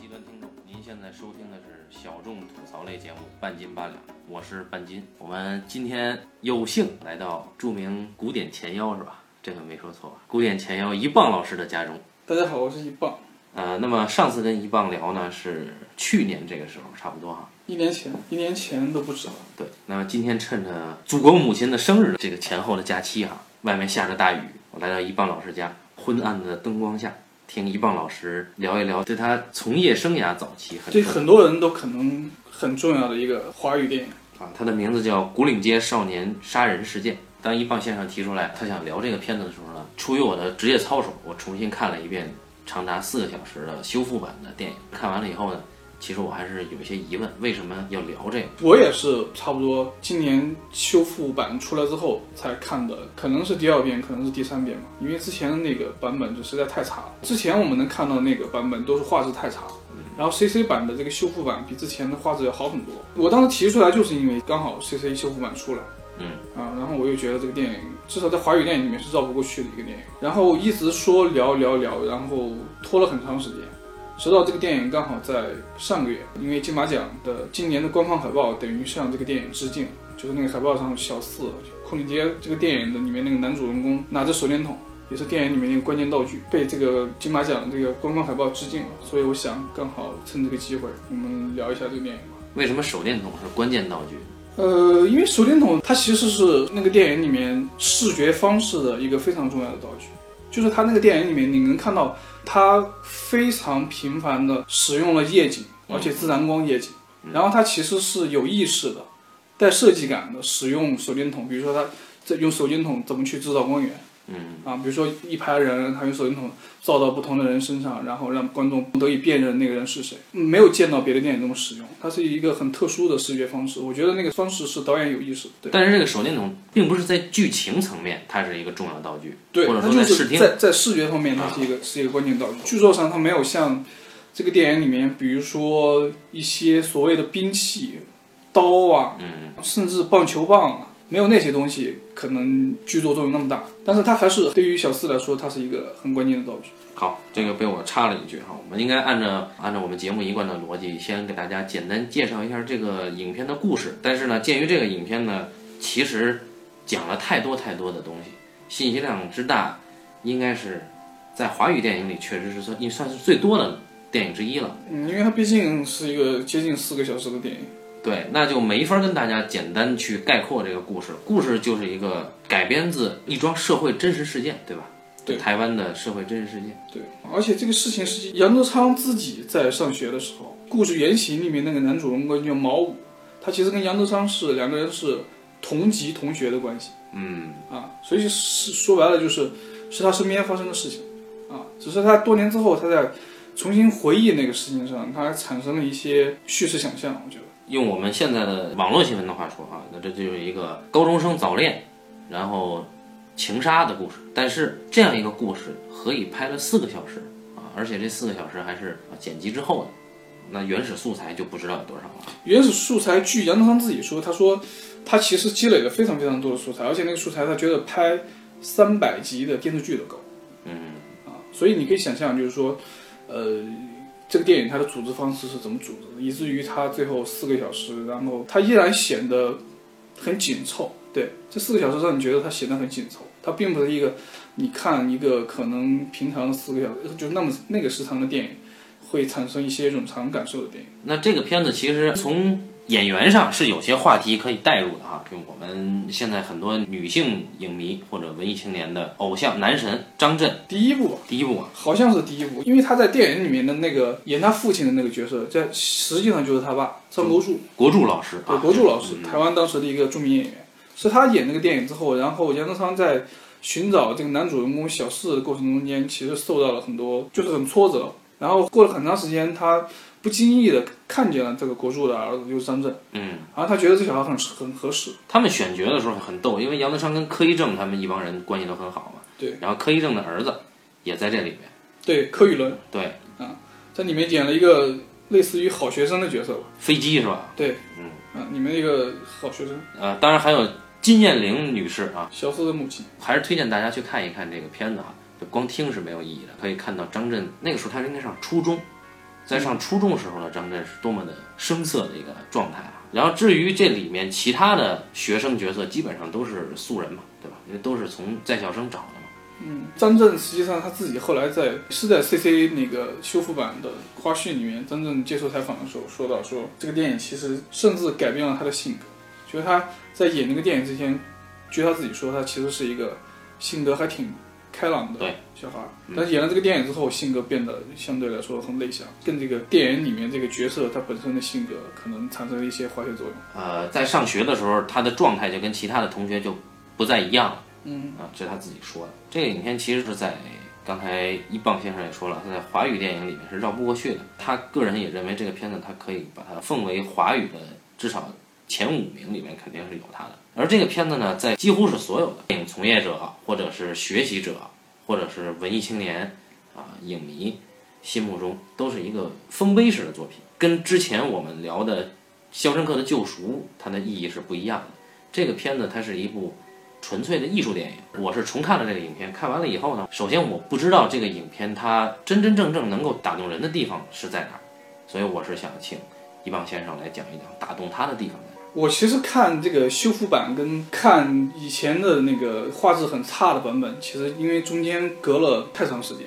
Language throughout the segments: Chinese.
极端听众，您现在收听的是小众吐槽类节目《半斤八两》，我是半斤。我们今天有幸来到著名古典前腰，是吧？这个没说错吧？古典前腰一棒老师的家中。大家好，我是一棒。呃，那么上次跟一棒聊呢，是去年这个时候，差不多哈。一年前，一年前都不止了。对，那么今天趁着祖国母亲的生日这个前后的假期哈，外面下着大雨，我来到一棒老师家，昏暗的灯光下，听一棒老师聊一聊对他从业生涯早期很这很多人都可能很重要的一个华语电影。啊，他的名字叫《古岭街少年杀人事件》。当一棒先生提出来他想聊这个片子的时候呢，出于我的职业操守，我重新看了一遍长达四个小时的修复版的电影。看完了以后呢，其实我还是有一些疑问，为什么要聊这个？我也是差不多今年修复版出来之后才看的，可能是第二遍，可能是第三遍吧。因为之前的那个版本就实在太差了。之前我们能看到那个版本都是画质太差，然后 CC 版的这个修复版比之前的画质要好很多。我当时提出来就是因为刚好 CC 修复版出来，嗯啊，然后我又觉得这个电影至少在华语电影里面是绕不过去的一个电影，然后一直说聊聊聊，然后拖了很长时间。直到这个电影刚好在上个月，因为金马奖的今年的官方海报等于向这个电影致敬，就是那个海报上小四库里杰这个电影的里面那个男主人公拿着手电筒，也是电影里面那个关键道具，被这个金马奖这个官方海报致敬了，所以我想刚好趁这个机会，我们聊一下这个电影吧。为什么手电筒是关键道具？呃，因为手电筒它其实是那个电影里面视觉方式的一个非常重要的道具，就是它那个电影里面你能看到它非常频繁的使用了夜景，而且自然光夜景，然后它其实是有意识的、带设计感的使用手电筒，比如说它这用手电筒怎么去制造光源。嗯啊，比如说一排人，他用手电筒照到不同的人身上，然后让观众得以辨认那个人是谁。嗯没有见到别的电影这么使用，它是一个很特殊的视觉方式。我觉得那个方式是导演有意识的。对，但是这个手电筒并不是在剧情层面，它是一个重要道具，对，或者它就是说在视听。在在视觉方面，它是一个是一个关键道具。剧作上，它没有像这个电影里面，比如说一些所谓的兵器、刀啊，嗯，甚至棒球棒啊，没有那些东西可能剧作作用那么大。但是它还是对于小四来说，它是一个很关键的道具。好，这个被我插了一句哈，我们应该按照按照我们节目一贯的逻辑，先给大家简单介绍一下这个影片的故事。但是呢，鉴于这个影片呢，其实讲了太多太多的东西，信息量之大，应该是在华语电影里确实是算算是最多的电影之一了。嗯，因为它毕竟是一个接近四个小时的电影。对，那就没法跟大家简单去概括这个故事。故事就是一个改编自一桩社会真实事件，对吧？对台湾的社会真实事件。对，而且这个事情是杨德昌自己在上学的时候，故事原型里面那个男主人公叫毛武，他其实跟杨德昌是两个人是同级同学的关系嗯，啊，所以是说白了就是是他身边发生的事情啊，只是他多年之后他在重新回忆那个事情上，他产生了一些叙事想象，我觉得。用我们现在的网络新闻的话说啊，那这就是一个高中生早恋，然后情杀的故事。但是这样一个故事，何以拍了四个小时啊？而且这四个小时还是啊剪辑之后的，那原始素材就不知道有多少了。原始素材，据杨德昌自己说，他说他其实积累了非常非常多的素材，而且那个素材他觉得拍三百集的电视剧都够嗯，啊，所以你可以想象，就是说，呃，这个电影它的组织方式是怎么组织的，以至于它最后四个小时，然后它依然显得很紧凑。对，这四个小时让你觉得它显得很紧凑，它并不是一个你看一个可能平常的四个小时就那么那个时长的电影会产生一些冗长感受的电影。那这个片子其实从演员上是有些话题可以带入的哈，就我们现在很多女性影迷或者文艺青年的偶像男神张震，第一部吧。第一部啊，好像是第一部，因为他在电影里面的那个演他父亲的那个角色，在实际上就是他爸张国柱，国柱老师对，啊，国柱老师，嗯。台湾当时的一个著名演员，是他演那个电影之后，然后杨德昌在寻找这个男主人公小四的过程中间，其实受到了很多，就是很挫折，然后过了很长时间，他不经意的看见了这个国柱的儿子，就是张震，嗯。然后他觉得这小孩很很合适，他们选角的时候很逗，因为杨德昌跟柯一正他们一帮人关系都很好嘛。对。然后柯一正的儿子也在这里面。对，柯宇伦对，啊在里面演了一个类似于好学生的角色吧，飞机是吧？对，嗯，啊，里面那个好学生，啊，当然还有金燕玲女士啊，小四的母亲。还是推荐大家去看一看这个片子啊。就光听是没有意义的，可以看到张震那个时候他应该上初中，在上初中时候的张震是多么的生涩的一个状态啊。然后至于这里面其他的学生角色，基本上都是素人嘛，对吧？因为都是从在校生找的嘛。嗯，张震实际上他自己后来在是在 CC 那个修复版的花絮里面，张震接受采访的时候说到说，这个电影其实甚至改变了他的性格，就是他在演那个电影之前，据他自己说，他其实是一个性格还挺开朗的对小孩但是演了这个电影之后，性格变得相对来说很内向，跟这个电影里面这个角色他本身的性格可能产生了一些化学作用。呃，在上学的时候，他的状态就跟其他的同学就不再一样了。嗯啊，这是他自己说的。这个影片其实是在刚才一棒先生也说了，他在华语电影里面是绕不过去的。他个人也认为这个片子他可以把它奉为华语的至少前五名里面肯定是有他的。而这个片子呢，在几乎是所有的电影从业者或者是学习者或者是文艺青年啊影迷心目中都是一个丰碑式的作品，跟之前我们聊的《肖申克的救赎》它的意义是不一样的。这个片子它是一部纯粹的艺术电影。我是重看了这个影片，看完了以后呢，首先我不知道这个影片它真真正正能够打动人的地方是在哪儿，所以我是想请一棒先生来讲一讲打动他的地方。我其实看这个修复版跟看以前的那个画质很差的版本，其实因为中间隔了太长时间，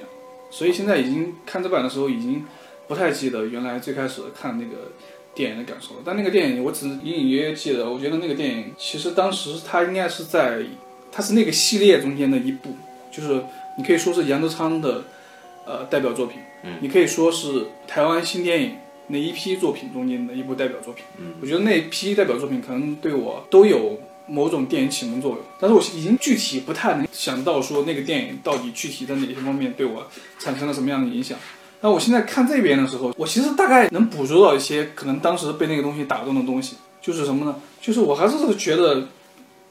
所以现在已经看这版的时候已经不太记得原来最开始看那个电影的感受了。但那个电影我只隐隐约约记得，我觉得那个电影其实当时它应该是在它是那个系列中间的一部，就是你可以说是杨德昌的呃代表作品，嗯，你可以说是台湾新电影那一批作品中间的一部代表作品。嗯，我觉得那一批代表作品可能对我都有某种电影启蒙作用，但是我已经具体不太能想到说那个电影到底具体在哪些方面对我产生了什么样的影响。那我现在看这边的时候，我其实大概能捕捉到一些可能当时被那个东西打动的东西，就是什么呢？就是我还是觉得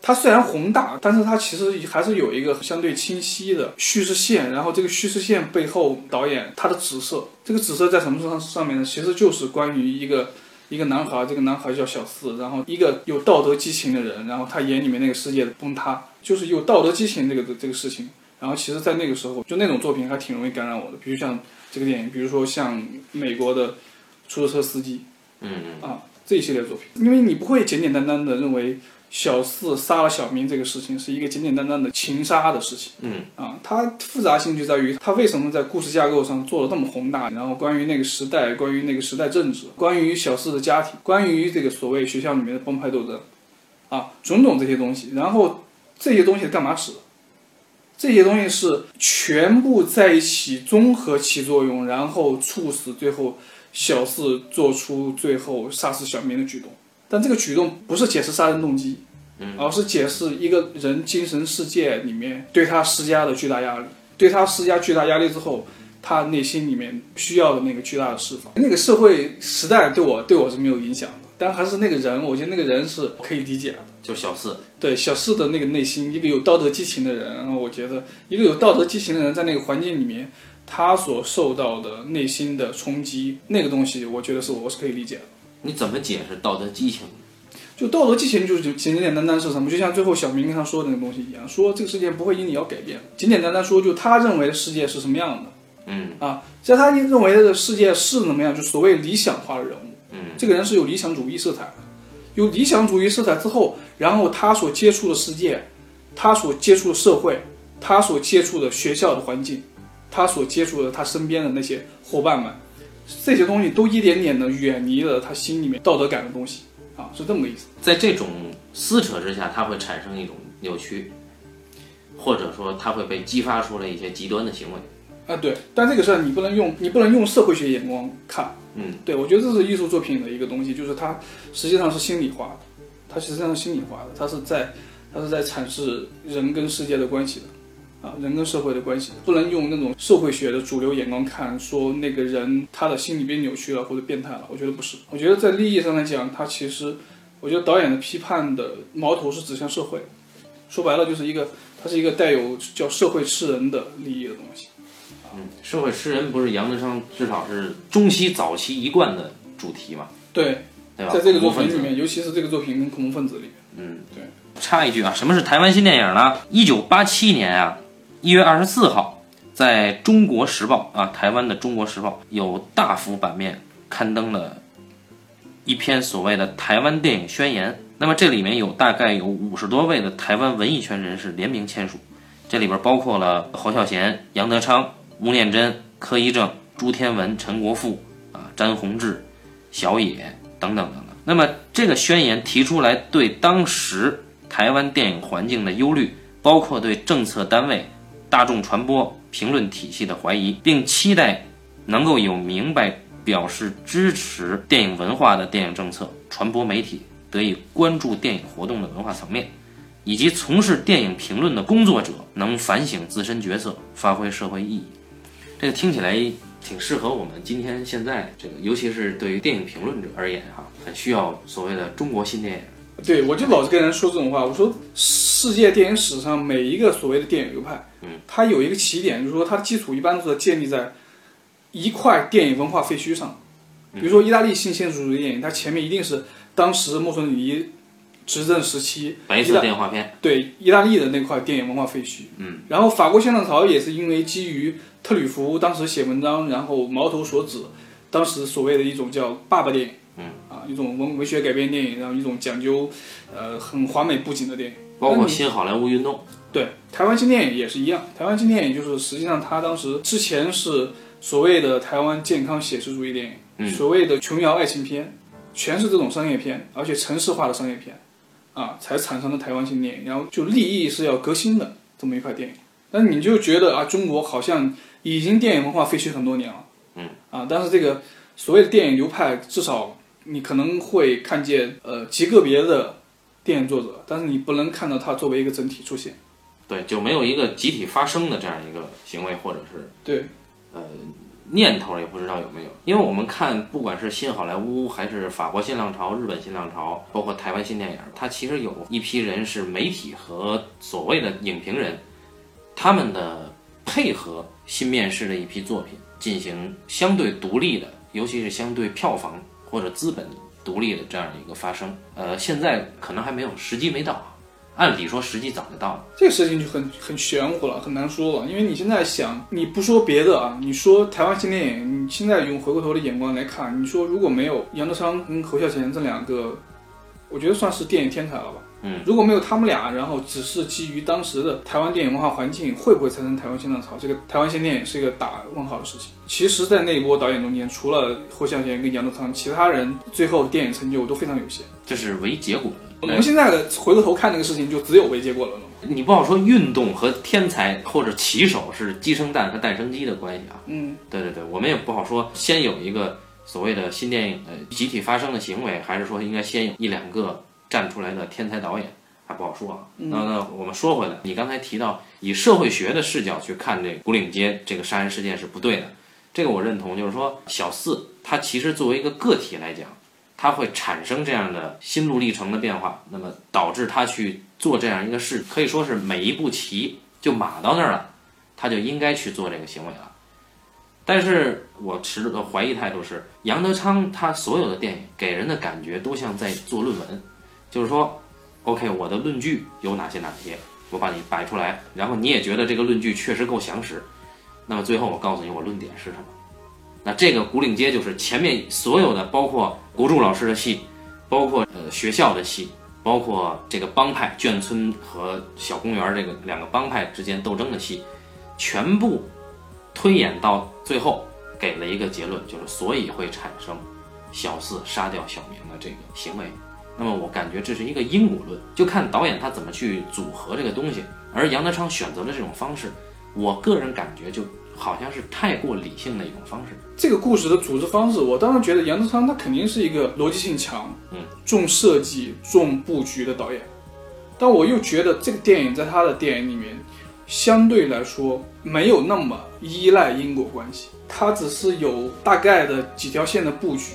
它虽然宏大，但是它其实还是有一个相对清晰的叙事线，然后这个叙事线背后导演他的紫色，这个紫色在什么上上面呢？其实就是关于一个一个男孩，这个男孩叫小四，然后一个有道德激情的人，然后他眼里面那个世界的崩塌，就是有道德激情这个这个事情。然后其实，在那个时候，就那种作品还挺容易感染我的，比如像这个电影，比如说像美国的出租车司机嗯嗯啊这一系列作品，因为你不会简简单单的认为小四杀了小明这个事情是一个简简单单的情杀的事情。嗯啊，它复杂性就在于它为什么在故事架构上做的那么宏大，然后关于那个时代，关于那个时代政治，关于小四的家庭，关于这个所谓学校里面的帮派斗争，啊，种种这些东西，然后这些东西干嘛使？这些东西是全部在一起综合起作用，然后促使最后小四做出最后杀死小明的举动。但这个举动不是解释杀人动机，而是解释一个人精神世界里面对他施加的巨大压力，对他施加巨大压力之后，他内心里面需要的那个巨大的释放。那个社会时代对我对我是没有影响的，但还是那个人，我觉得那个人是可以理解的。就小四，对小四的那个内心，一个有道德激情的人，我觉得一个有道德激情的人在那个环境里面，他所受到的内心的冲击，那个东西，我觉得是我是可以理解的。你怎么解释道德激情？就道德激情就是简简单单是什么？就像最后小明跟他说的那个东西一样，说这个世界不会因你而改变。简简单单说，就他认为的世界是什么样的嗯啊？在他认为的世界是怎么样，就所谓理想化的人物。嗯，这个人是有理想主义色彩的，有理想主义色彩之后，然后他所接触的世界，他所接触的社会，他所接触的学校的环境，他所接触的他身边的那些伙伴们，这些东西都一点点的远离了他心里面道德感的东西啊，是这么个意思。在这种撕扯之下，它会产生一种扭曲，或者说它会被激发出来一些极端的行为。啊，对，但这个事儿你不能用你不能用社会学眼光看，嗯，对我觉得这是艺术作品的一个东西，就是它实际上是心理化的，它实际上是心理化的，它是在它是在阐释人跟世界的关系的，啊，人跟社会的关系，不能用那种社会学的主流眼光看，说那个人他的心理被扭曲了或者变态了，我觉得不是，我觉得在利益上来讲，他其实，我觉得导演的批判的矛头是指向社会，说白了就是一个，它是一个带有叫社会吃人的利益的东西。嗯，社会吃人不是杨德昌至少是中期早期一贯的主题嘛，对，对吧？在这个作品里面，尤其是这个作品跟恐怖分子里面，嗯，对。插一句啊，什么是台湾新电影呢？一九八七年啊，一月二十四号，在中国时报啊，台湾的中国时报有大幅版面刊登了一篇所谓的台湾电影宣言。那么这里面有大概有五十多位的台湾文艺圈人士联名签署，这里边包括了侯孝贤、杨德昌、吴念真、柯一正、朱天文、陈国富啊、詹宏志、小野等等等等。那么这个宣言提出来对当时台湾电影环境的忧虑，包括对政策单位、大众传播评论体系的怀疑，并期待能够有明白表示支持电影文化的电影政策、传播媒体。得以关注电影活动的文化层面，以及从事电影评论的工作者能反省自身角色，发挥社会意义。这个听起来挺适合我们今天现在这个，尤其是对于电影评论者而言，哈，很需要所谓的中国新电影。对，我就老是跟人说这种话，我说世界电影史上每一个所谓的电影流派，嗯，它有一个起点，就是说它的基础一般都是建立在一块电影文化废墟上。比如说意大利新现实主义电影，它前面一定是。当时墨索里尼执政时期，白色电话片，对意大利的那块电影文化废墟。嗯，然后法国新浪潮也是因为基于特吕弗当时写文章，然后矛头所指，当时所谓的一种叫爸爸电影，嗯，啊，一种文文学改编电影，然后一种讲究呃很华美布景的电影，包括新好莱坞运动。对，台湾新电影也是一样，台湾新电影就是实际上它当时之前是所谓的台湾健康写实主义电影，所谓的琼瑶爱情片。全是这种商业片，而且城市化的商业片，啊，才产生的台湾新电影。然后就立意是要革新的这么一块电影。但你就觉得啊，中国好像已经电影文化废墟很多年了，嗯，啊，但是这个所谓的电影流派，至少你可能会看见呃极个别的电影作者，但是你不能看到它作为一个整体出现。对，就没有一个集体发声的这样一个行为，或者是对，呃。念头也不知道有没有，因为我们看，不管是新好莱坞，还是法国新浪潮、日本新浪潮，包括台湾新电影，它其实有一批人是媒体和所谓的影评人，他们的配合新面世的一批作品进行相对独立的，尤其是相对票房或者资本独立的这样一个发声。呃，现在可能还没有时机没到。按理说时机早就到了，这个事情就很很玄乎了，很难说了。因为你现在想，你不说别的啊，你说台湾新电影，你现在用回过头的眼光来看，你说如果没有杨德昌跟侯孝贤这两个，我觉得算是电影天才了吧。嗯，如果没有他们俩，然后只是基于当时的台湾电影文化环境，会不会产生台湾新浪潮？这个台湾新电影是一个打问号的事情。其实，在那一波导演中间，除了侯孝贤跟杨德昌，其他人最后电影成就都非常有限。这是唯结果。我们现在的回过头看那个事情，就只有唯结果了你不好说运动和天才或者棋手是鸡生蛋和蛋生鸡的关系啊。嗯，对对对，我们也不好说，先有一个所谓的新电影呃集体发生的行为，还是说应该先有一两个站出来的天才导演，还不好说啊。那那我们说回来，你刚才提到以社会学的视角去看这古岭街这个杀人事件是不对的，这个我认同，就是说小四他其实作为一个个体来讲。他会产生这样的心路历程的变化，那么导致他去做这样一个事，可以说是每一步棋就码到那儿了，他就应该去做这个行为了。但是我持的怀疑态度是，杨德昌他所有的电影给人的感觉都像在做论文，就是说，OK，我的论据有哪些哪些，我把你摆出来，然后你也觉得这个论据确实够详实，那么最后我告诉你我论点是什么。那这个古岭街就是前面所有的，包括国柱老师的戏，包括呃学校的戏，包括这个帮派眷村和小公园这个两个帮派之间斗争的戏，全部推演到最后，给了一个结论，就是所以会产生小四杀掉小明的这个行为。那么我感觉这是一个因果论，就看导演他怎么去组合这个东西。而杨德昌选择了这种方式，我个人感觉就。好像是太过理性的一种方式。这个故事的组织方式，我当然觉得杨德昌他肯定是一个逻辑性强、嗯，重设计、重布局的导演。但我又觉得这个电影在他的电影里面，相对来说没有那么依赖因果关系，他只是有大概的几条线的布局，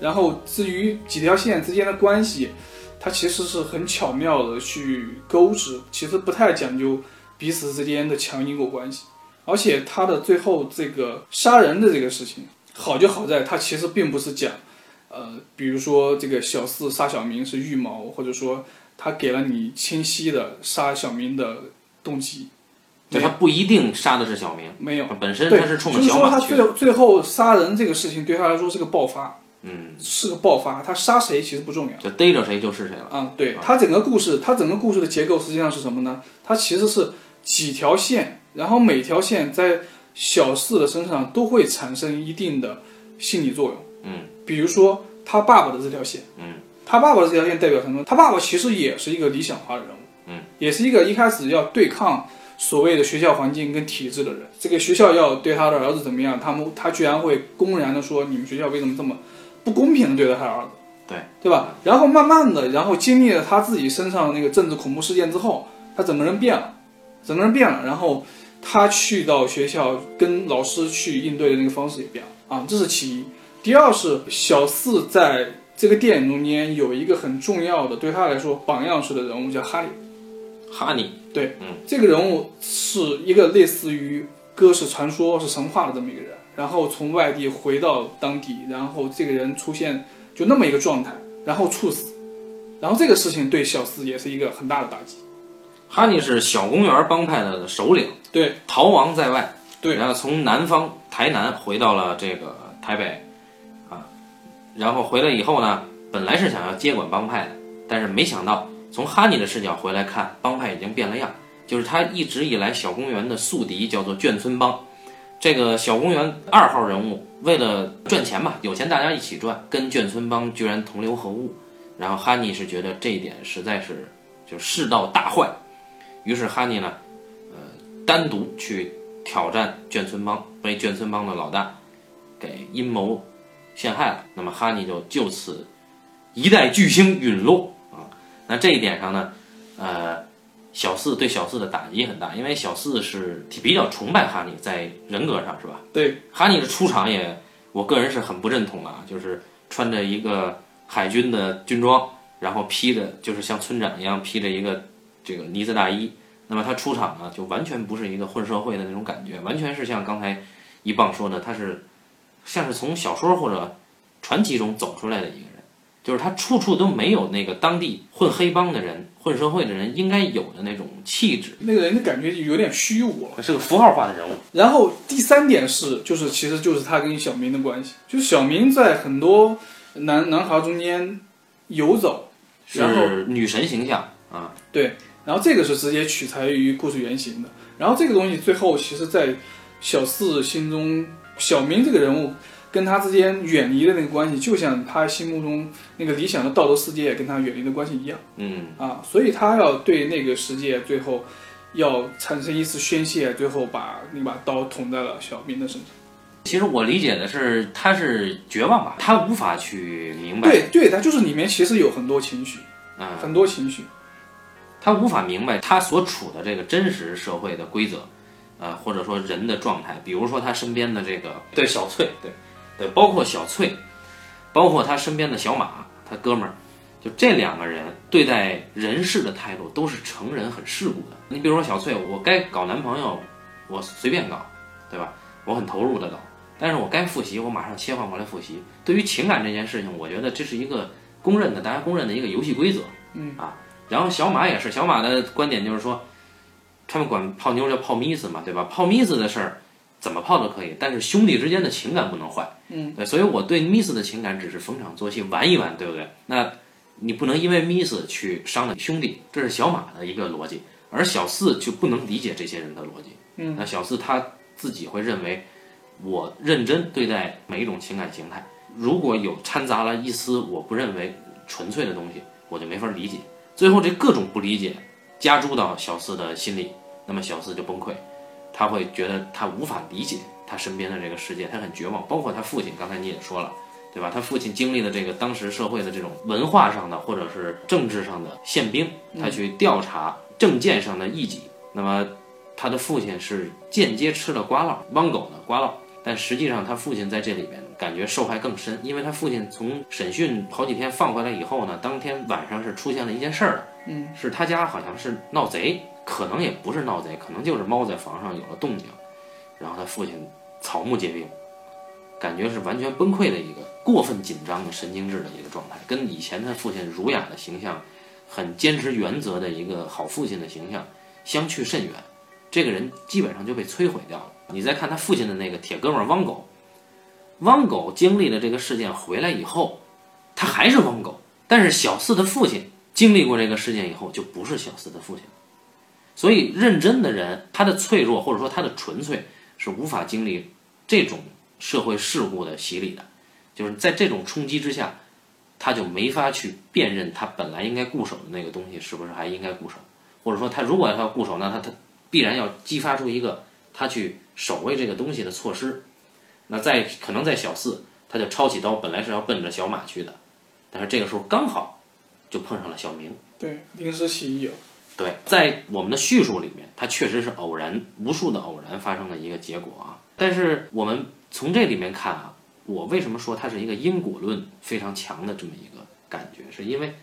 然后至于几条线之间的关系，它其实是很巧妙的去勾织，其实不太讲究彼此之间的强因果关系。而且他的最后这个杀人的这个事情，好就好在他其实并不是讲，呃，比如说这个小四杀小明是预谋，或者说他给了你清晰的杀小明的动机，对他不一定杀的是小明，没有。本身对，他是冲着就是小马去的。说他最最后杀人这个事情对他来说是个爆发，嗯，是个爆发。他杀谁其实不重要。就逮着谁就是谁了。啊、对他整个故事，他整个故事的结构实际上是什么呢？他其实是几条线，然后每条线在小四的身上都会产生一定的心理作用。嗯，比如说他爸爸的这条线，嗯，他爸爸的这条线代表什么？他爸爸其实也是一个理想化的人物，嗯，也是一个一开始要对抗所谓的学校环境跟体制的人。这个学校要对他的儿子怎么样，他们他居然会公然的说你们学校为什么这么不公平的对待他的儿子？对对吧？然后慢慢的，然后经历了他自己身上那个政治恐怖事件之后，他整个人变了，整个人变了。然后他去到学校跟老师去应对的那个方式也变了啊，这是其一。第二是小四在这个电影中间有一个很重要的对他来说榜样式的人物叫哈利。哈尼，对，嗯，这个人物是一个类似于哥是传说、是神话的这么一个人，然后从外地回到当地，然后这个人出现就那么一个状态，然后猝死，然后这个事情对小四也是一个很大的打击。哈尼是小公园帮派的首领，对，逃亡在外，对。然后从南方台南回到了这个台北，啊，然后回来以后呢，本来是想要接管帮派的，但是没想到从哈尼的视角回来看，帮派已经变了样，就是他一直以来小公园的宿敌叫做眷村帮，这个小公园二号人物为了赚钱嘛，有钱大家一起赚，跟眷村帮居然同流合污，然后哈尼是觉得这一点实在是就世道大坏，于是哈尼呢，呃，单独去挑战眷村帮，被眷村帮的老大给阴谋陷害了。那么哈尼就就此一代巨星陨落啊。那这一点上呢，呃，小四对小四的打击很大，因为小四是比较崇拜哈尼，在人格上是吧？对，哈尼的出场也，我个人是很不认同的啊，就是穿着一个海军的军装，然后披着就是像村长一样披着一个这个呢子大衣。那么他出场呢，就完全不是一个混社会的那种感觉，完全是像刚才一棒说的，他是像是从小说或者传奇中走出来的一个人，就是他处处都没有那个当地混黑帮的人、混社会的人应该有的那种气质，那个人的感觉就有点虚无了。是个符号化的人物。然后第三点是，就是其实就是他跟小明的关系，就是小明在很多男男孩中间游走，然后是女神形象啊，对，然后这个是直接取材于故事原型的。然后这个东西最后其实，在小四心中，小明这个人物跟他之间远离的那个关系，就像他心目中那个理想的道德世界跟他远离的关系一样嗯，啊。所以他要对那个世界最后要产生一次宣泄，最后把那把刀捅在了小明的身上。其实我理解的是，他是绝望吧，他无法去明白，对对，他就是里面其实有很多情绪，嗯，很多情绪。他无法明白他所处的这个真实社会的规则，呃，或者说人的状态，比如说他身边的这个对小翠，对对，包括小翠，包括他身边的小马，他哥们儿，就这两个人对待人事的态度都是成人很世故的。你比如说小翠，我该搞男朋友，我随便搞，对吧？我很投入的搞，但是我该复习，我马上切换过来复习。对于情感这件事情，我觉得这是一个公认的，大家公认的一个游戏规则。嗯啊，然后小马也是，小马的观点就是说，他们管泡妞叫泡咪子嘛，对吧？泡咪子的事儿怎么泡都可以，但是兄弟之间的情感不能坏。嗯，对，所以我对 miss 的情感只是逢场作戏，玩一玩，对不对？那你不能因为 miss 去伤了兄弟，这是小马的一个逻辑，而小四就不能理解这些人的逻辑。嗯，那小四他自己会认为，我认真对待每一种情感形态，如果有掺杂了一丝我不认为纯粹的东西，我就没法理解。最后这各种不理解加诸到小四的心里，那么小四就崩溃，他会觉得他无法理解他身边的这个世界，他很绝望。包括他父亲，刚才你也说了，对吧？他父亲经历了这个当时社会的这种文化上的或者是政治上的宪兵，他去调查政见上的异己，那么他的父亲是间接吃了瓜烙，汪狗的瓜烙。但实际上，他父亲在这里边感觉受害更深，因为他父亲从审讯好几天放回来以后呢，当天晚上是出现了一件事儿，嗯，是他家好像是闹贼，可能也不是闹贼，可能就是猫在房上有了动静，然后他父亲草木皆兵，感觉是完全崩溃的一个过分紧张的神经质的一个状态，跟以前他父亲儒雅的形象，很坚持原则的一个好父亲的形象相去甚远。这个人基本上就被摧毁掉了。你再看他父亲的那个铁哥们汪狗，汪狗经历了这个事件回来以后，他还是汪狗，但是小四的父亲经历过这个事件以后，就不是小四的父亲。所以，认真的人，他的脆弱或者说他的纯粹，是无法经历这种社会事故的洗礼的。就是在这种冲击之下，他就没法去辨认他本来应该固守的那个东西是不是还应该固守，或者说他如果要固守，那他他必然要激发出一个他去守卫这个东西的措施。那在可能在小四，他就抄起刀，本来是要奔着小马去的，但是这个时候刚好就碰上了小明。对，临时起意了。对，在我们的叙述里面，它确实是偶然，无数的偶然发生的一个结果啊。但是我们从这里面看啊，我为什么说它是一个因果论非常强的这么一个感觉，是因为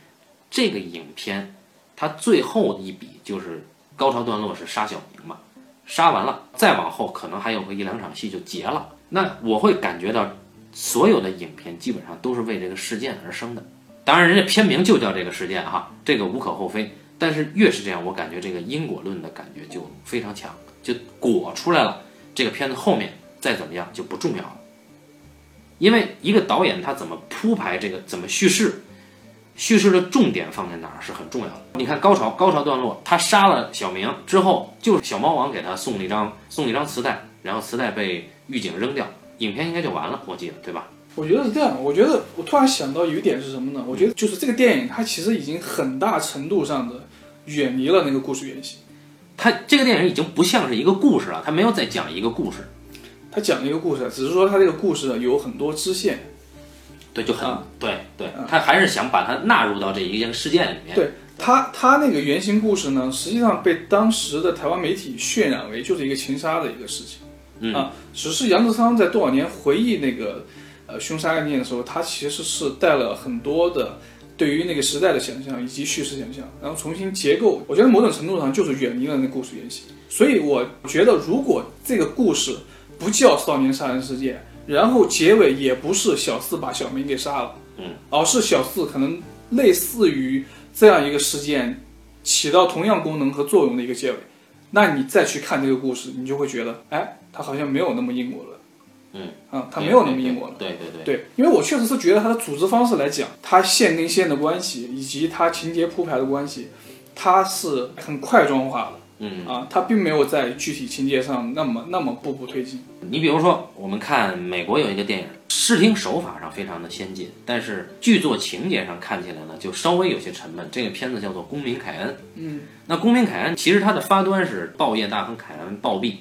这个影片它最后一笔就是高潮段落是杀小明嘛，杀完了再往后可能还有个一两场戏就结了。那我会感觉到所有的影片基本上都是为这个事件而生的。当然，人家片名就叫这个事件哈，这个无可厚非。但是越是这样，我感觉这个因果论的感觉就非常强，就果出来了。这个片子后面再怎么样就不重要了，因为一个导演他怎么铺排这个，怎么叙事，叙事的重点放在哪儿是很重要的。你看高潮高潮段落，他杀了小明之后，就是小猫王给他送了一张送了一张磁带，然后磁带被狱警扔掉，影片应该就完了，我记得对吧？我觉得是这样，我觉得我突然想到有一点是什么呢？我觉得就是这个电影它其实已经很大程度上的远离了那个故事原型。它这个电影已经不像是一个故事了，它没有在讲一个故事，它讲了一个故事，只是说它这个故事有很多支线。对，就很、啊对对，他还是想把它纳入到这一件事件里面。对他，他那个原型故事呢，实际上被当时的台湾媒体渲染为就是一个情杀的一个事情。嗯啊，只是杨志昌在多少年回忆那个呃凶杀案件的时候，他其实是带了很多的对于那个时代的想象以及叙事想象，然后重新结构。我觉得某种程度上就是远离了那故事原型。所以我觉得，如果这个故事不叫少年杀人事件，然后结尾也不是小四把小明给杀了，嗯，而是小四可能类似于这样一个事件起到同样功能和作用的一个结尾，那你再去看这个故事，你就会觉得，哎，他好像没有那么因果了，嗯，啊，它没有那么因果了。对对对，对，因为我确实是觉得它的组织方式来讲，它线跟线的关系，以及它情节铺排的关系，它是很块状化的嗯，啊，它并没有在具体情节上那么那么步步推进。你比如说，我们看美国有一个电影，视听手法上非常的先进，但是剧作情节上看起来呢，就稍微有些沉闷。这个片子叫做《公民凯恩》。嗯，那《公民凯恩》其实它的发端是报业大亨凯恩暴毙，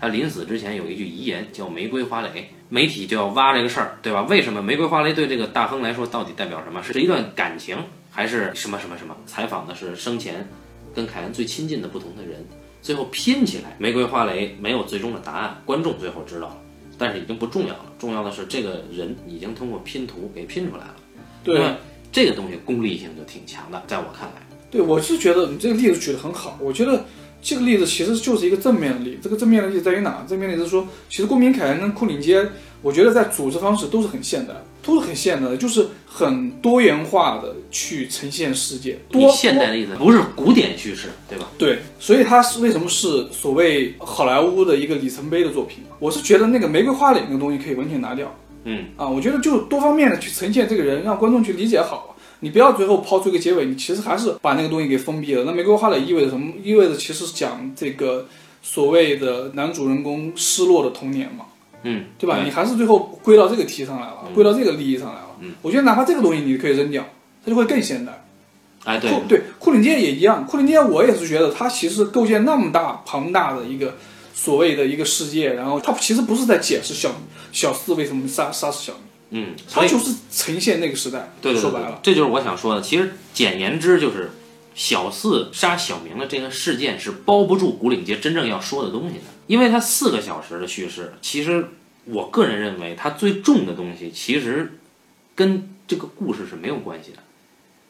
他临死之前有一句遗言叫“玫瑰花蕾”，媒体就要挖这个事儿，对吧？为什么玫瑰花蕾对这个大亨来说到底代表什么？是一段感情，还是什么什么什么？采访的是生前跟凯恩最亲近的不同的人，最后拼起来，玫瑰花蕾没有最终的答案，观众最后知道了，但是已经不重要了，重要的是这个人已经通过拼图给拼出来了。对这个东西功利性就挺强的，在我看来。对，我是觉得你这个例子举得很好。我觉得这个例子其实就是一个正面的例子。这个正面的例子在于哪？正面的例子是说，其实公民凯恩跟库里街，我觉得在组织方式都是很现代的，都是很现代的，就是很多元化的去呈现世界。多现代的意思不是古典叙事，对吧？对，所以它是为什么是所谓好莱坞的一个里程碑的作品？我是觉得那个玫瑰花脸那个东西可以完全拿掉。嗯，啊，我觉得就多方面的去呈现这个人，让观众去理解好。你不要最后抛出一个结尾，你其实还是把那个东西给封闭了。那玫瑰花脸意味着什么？意味着其实讲这个所谓的男主人公失落的童年嘛，嗯，对吧？你还是最后归到这个题上来了，归到这个利益上来了。嗯，我觉得哪怕这个东西你可以扔掉，它就会更现代。哎，对，对库林街也一样，库林街我也是觉得它其实构建那么大庞大的一个所谓的一个世界，然后它其实不是在解释小小四为什么杀杀死小明，嗯，它就是呈现那个时代。对对对对说白了，这就是我想说的。其实简言之，就是小四杀小明的这个事件是包不住古岭街真正要说的东西的，因为它四个小时的叙事，其实我个人认为它最重的东西其实跟这个故事是没有关系的，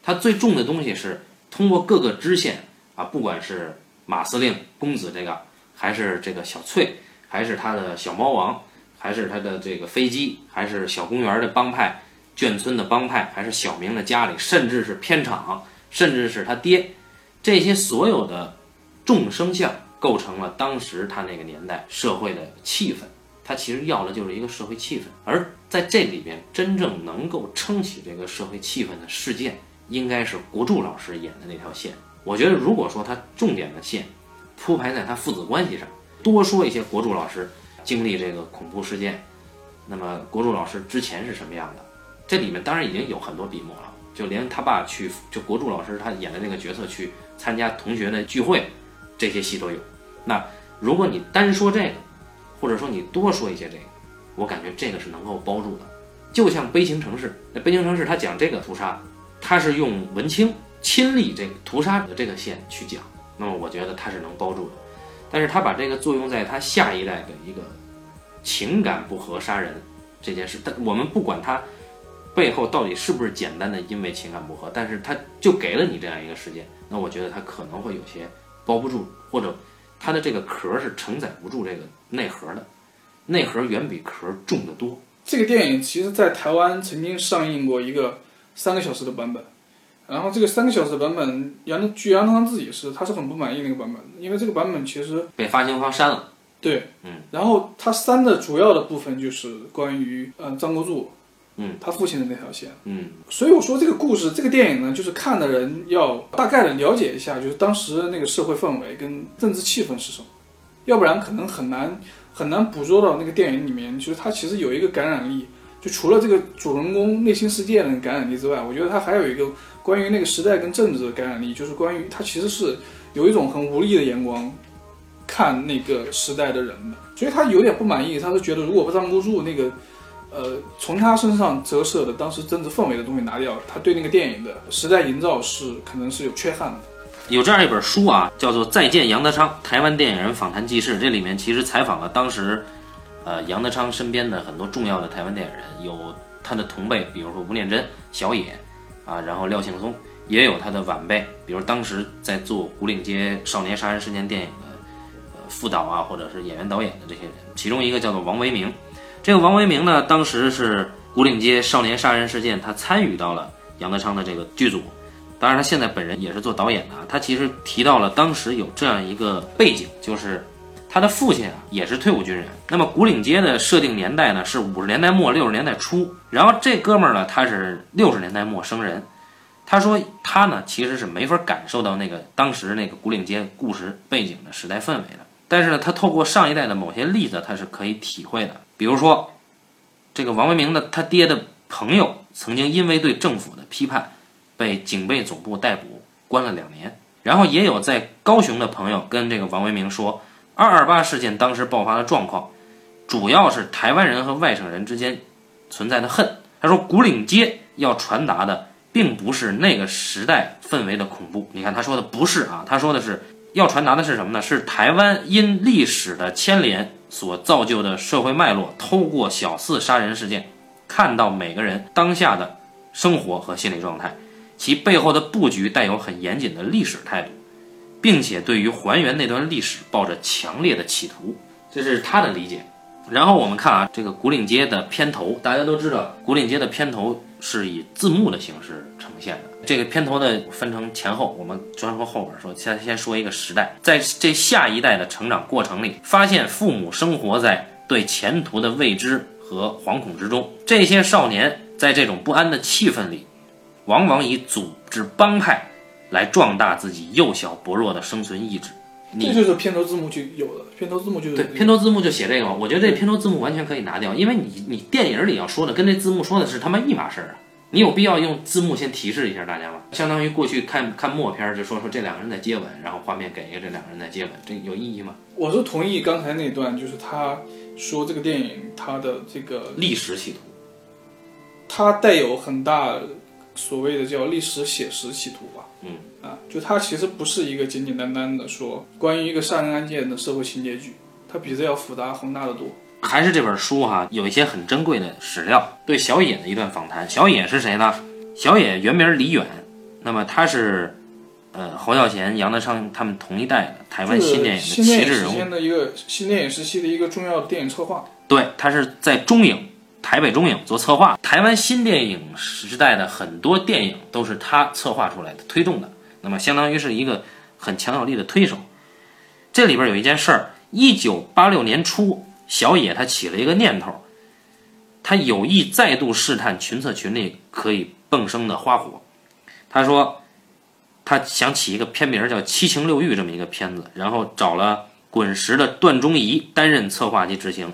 它最重的东西是通过各个支线啊，不管是马司令公子这个，还是这个小翠，还是他的小猫王，还是他的这个飞机，还是小公园的帮派。眷村的帮派，还是小明的家里，甚至是片场，甚至是他爹，这些所有的众生相构成了当时他那个年代社会的气氛。他其实要的就是一个社会气氛，而在这里边真正能够撑起这个社会气氛的事件，应该是国柱老师演的那条线。我觉得，如果说他重点的线铺排在他父子关系上，多说一些国柱老师经历这个恐怖事件，那么国柱老师之前是什么样的？这里面当然已经有很多笔墨了，就连他爸去，就国柱老师他演的那个角色去参加同学的聚会，这些戏都有。那如果你单说这个，或者说你多说一些这个，我感觉这个是能够包住的。就像《悲情城市》，那《悲情城市》他讲这个屠杀，他是用文清亲历这个屠杀的这个线去讲，那么我觉得他是能包住的。但是他把这个作用在他下一代的一个情感不和杀人这件事，但我们不管他背后到底是不是简单的因为情感不和，但是他就给了你这样一个事件，那我觉得他可能会有些包不住，或者他的这个壳是承载不住这个。内核的，内核远比壳重得多。这个电影其实，在台湾曾经上映过一个三个小时的版本，然后这个三个小时的版本，杨据杨德昌自己是，他是很不满意那个版本，因为这个版本其实被发行方删了。对，嗯，然后他删的主要的部分就是关于呃张国柱，嗯，他父亲的那条线，嗯，所以我说这个故事，这个电影呢，就是看的人要大概的了解一下，就是当时那个社会氛围跟政治气氛是什么。要不然可能很难很难捕捉到那个电影里面，就是它其实有一个感染力，就除了这个主人公内心世界的感染力之外，我觉得它还有一个关于那个时代跟政治的感染力，就是关于它其实是有一种很无力的眼光看那个时代的人的，所以他有点不满意，他是觉得如果不站不住那个呃从他身上折射的当时政治氛围的东西拿掉，他对那个电影的时代营造是可能是有缺憾的。有这样一本书啊，叫做《再见杨德昌：台湾电影人访谈记事》。这里面其实采访了当时，呃，杨德昌身边的很多重要的台湾电影人，有他的同辈，比如说吴念真、小野，啊，然后廖庆松，也有他的晚辈，比如当时在做《古岭街少年杀人事件》电影的，呃，副导啊，或者是演员导演的这些人。其中一个叫做王维明，这个王维明呢，当时是《古岭街少年杀人事件》，他参与到了杨德昌的这个剧组。当然，他现在本人也是做导演的。他其实提到了当时有这样一个背景，就是他的父亲啊也是退伍军人。那么古岭街的设定年代呢是五十年代末六十年代初，然后这哥们儿呢他是六十年代末生人。他说他呢其实是没法感受到那个当时那个古岭街故事背景的时代氛围的，但是呢他透过上一代的某些例子他是可以体会的。比如说，这个王维明的他爹的朋友曾经因为对政府的批判。被警备总部逮捕，关了两年。然后也有在高雄的朋友跟这个王维明说，二二八事件当时爆发的状况，主要是台湾人和外省人之间存在的恨。他说，古岭街要传达的并不是那个时代氛围的恐怖。你看他说的不是啊，他说的是要传达的是什么呢？是台湾因历史的牵连所造就的社会脉络，透过小四杀人事件，看到每个人当下的生活和心理状态。其背后的布局带有很严谨的历史态度，并且对于还原那段历史抱着强烈的企图，这是他的理解。然后我们看啊，这个古岭街的片头，大家都知道，古岭街的片头是以字幕的形式呈现的。这个片头呢分成前后，我们专说后边说，先先说一个时代，在这下一代的成长过程里，发现父母生活在对前途的未知和惶恐之中，这些少年在这种不安的气氛里。往往以组织帮派来壮大自己幼小薄弱的生存意志。这就是片头字幕就有的，片头字幕就对，片头字幕就写这个嘛。我觉得这片头字幕完全可以拿掉，因为你你电影里要说的跟这字幕说的是他妈一码事儿啊！你有必要用字幕先提示一下大家吗？相当于过去看看默片就说说这两个人在接吻，然后画面给一个这两个人在接吻，这有意义吗？我是同意刚才那段，就是他说这个电影它的这个历史企图，它带有很大。所谓的叫历史写实企图吧，嗯啊，就它其实不是一个简简单单的说关于一个杀人案件的社会情节剧，它比这要复杂宏大的多。还是这本书哈，有一些很珍贵的史料，对小野的一段访谈。小野是谁呢？小野原名李远，那么他是呃侯孝贤、杨德昌他们同一代的台湾新电影的旗帜人物的一个新电影时期的一个重要的电影策划。对他是在中影。台北中影做策划，台湾新电影时代的很多电影都是他策划出来的、推动的。那么，相当于是一个很强有力的推手。这里边有一件事儿，一九八六年初，小野他起了一个念头，他有意再度试探群策群力可以迸生的花火。他说，他想起一个片名叫《七情六欲》这么一个片子，然后找了滚石的段忠仪担任策划及执行，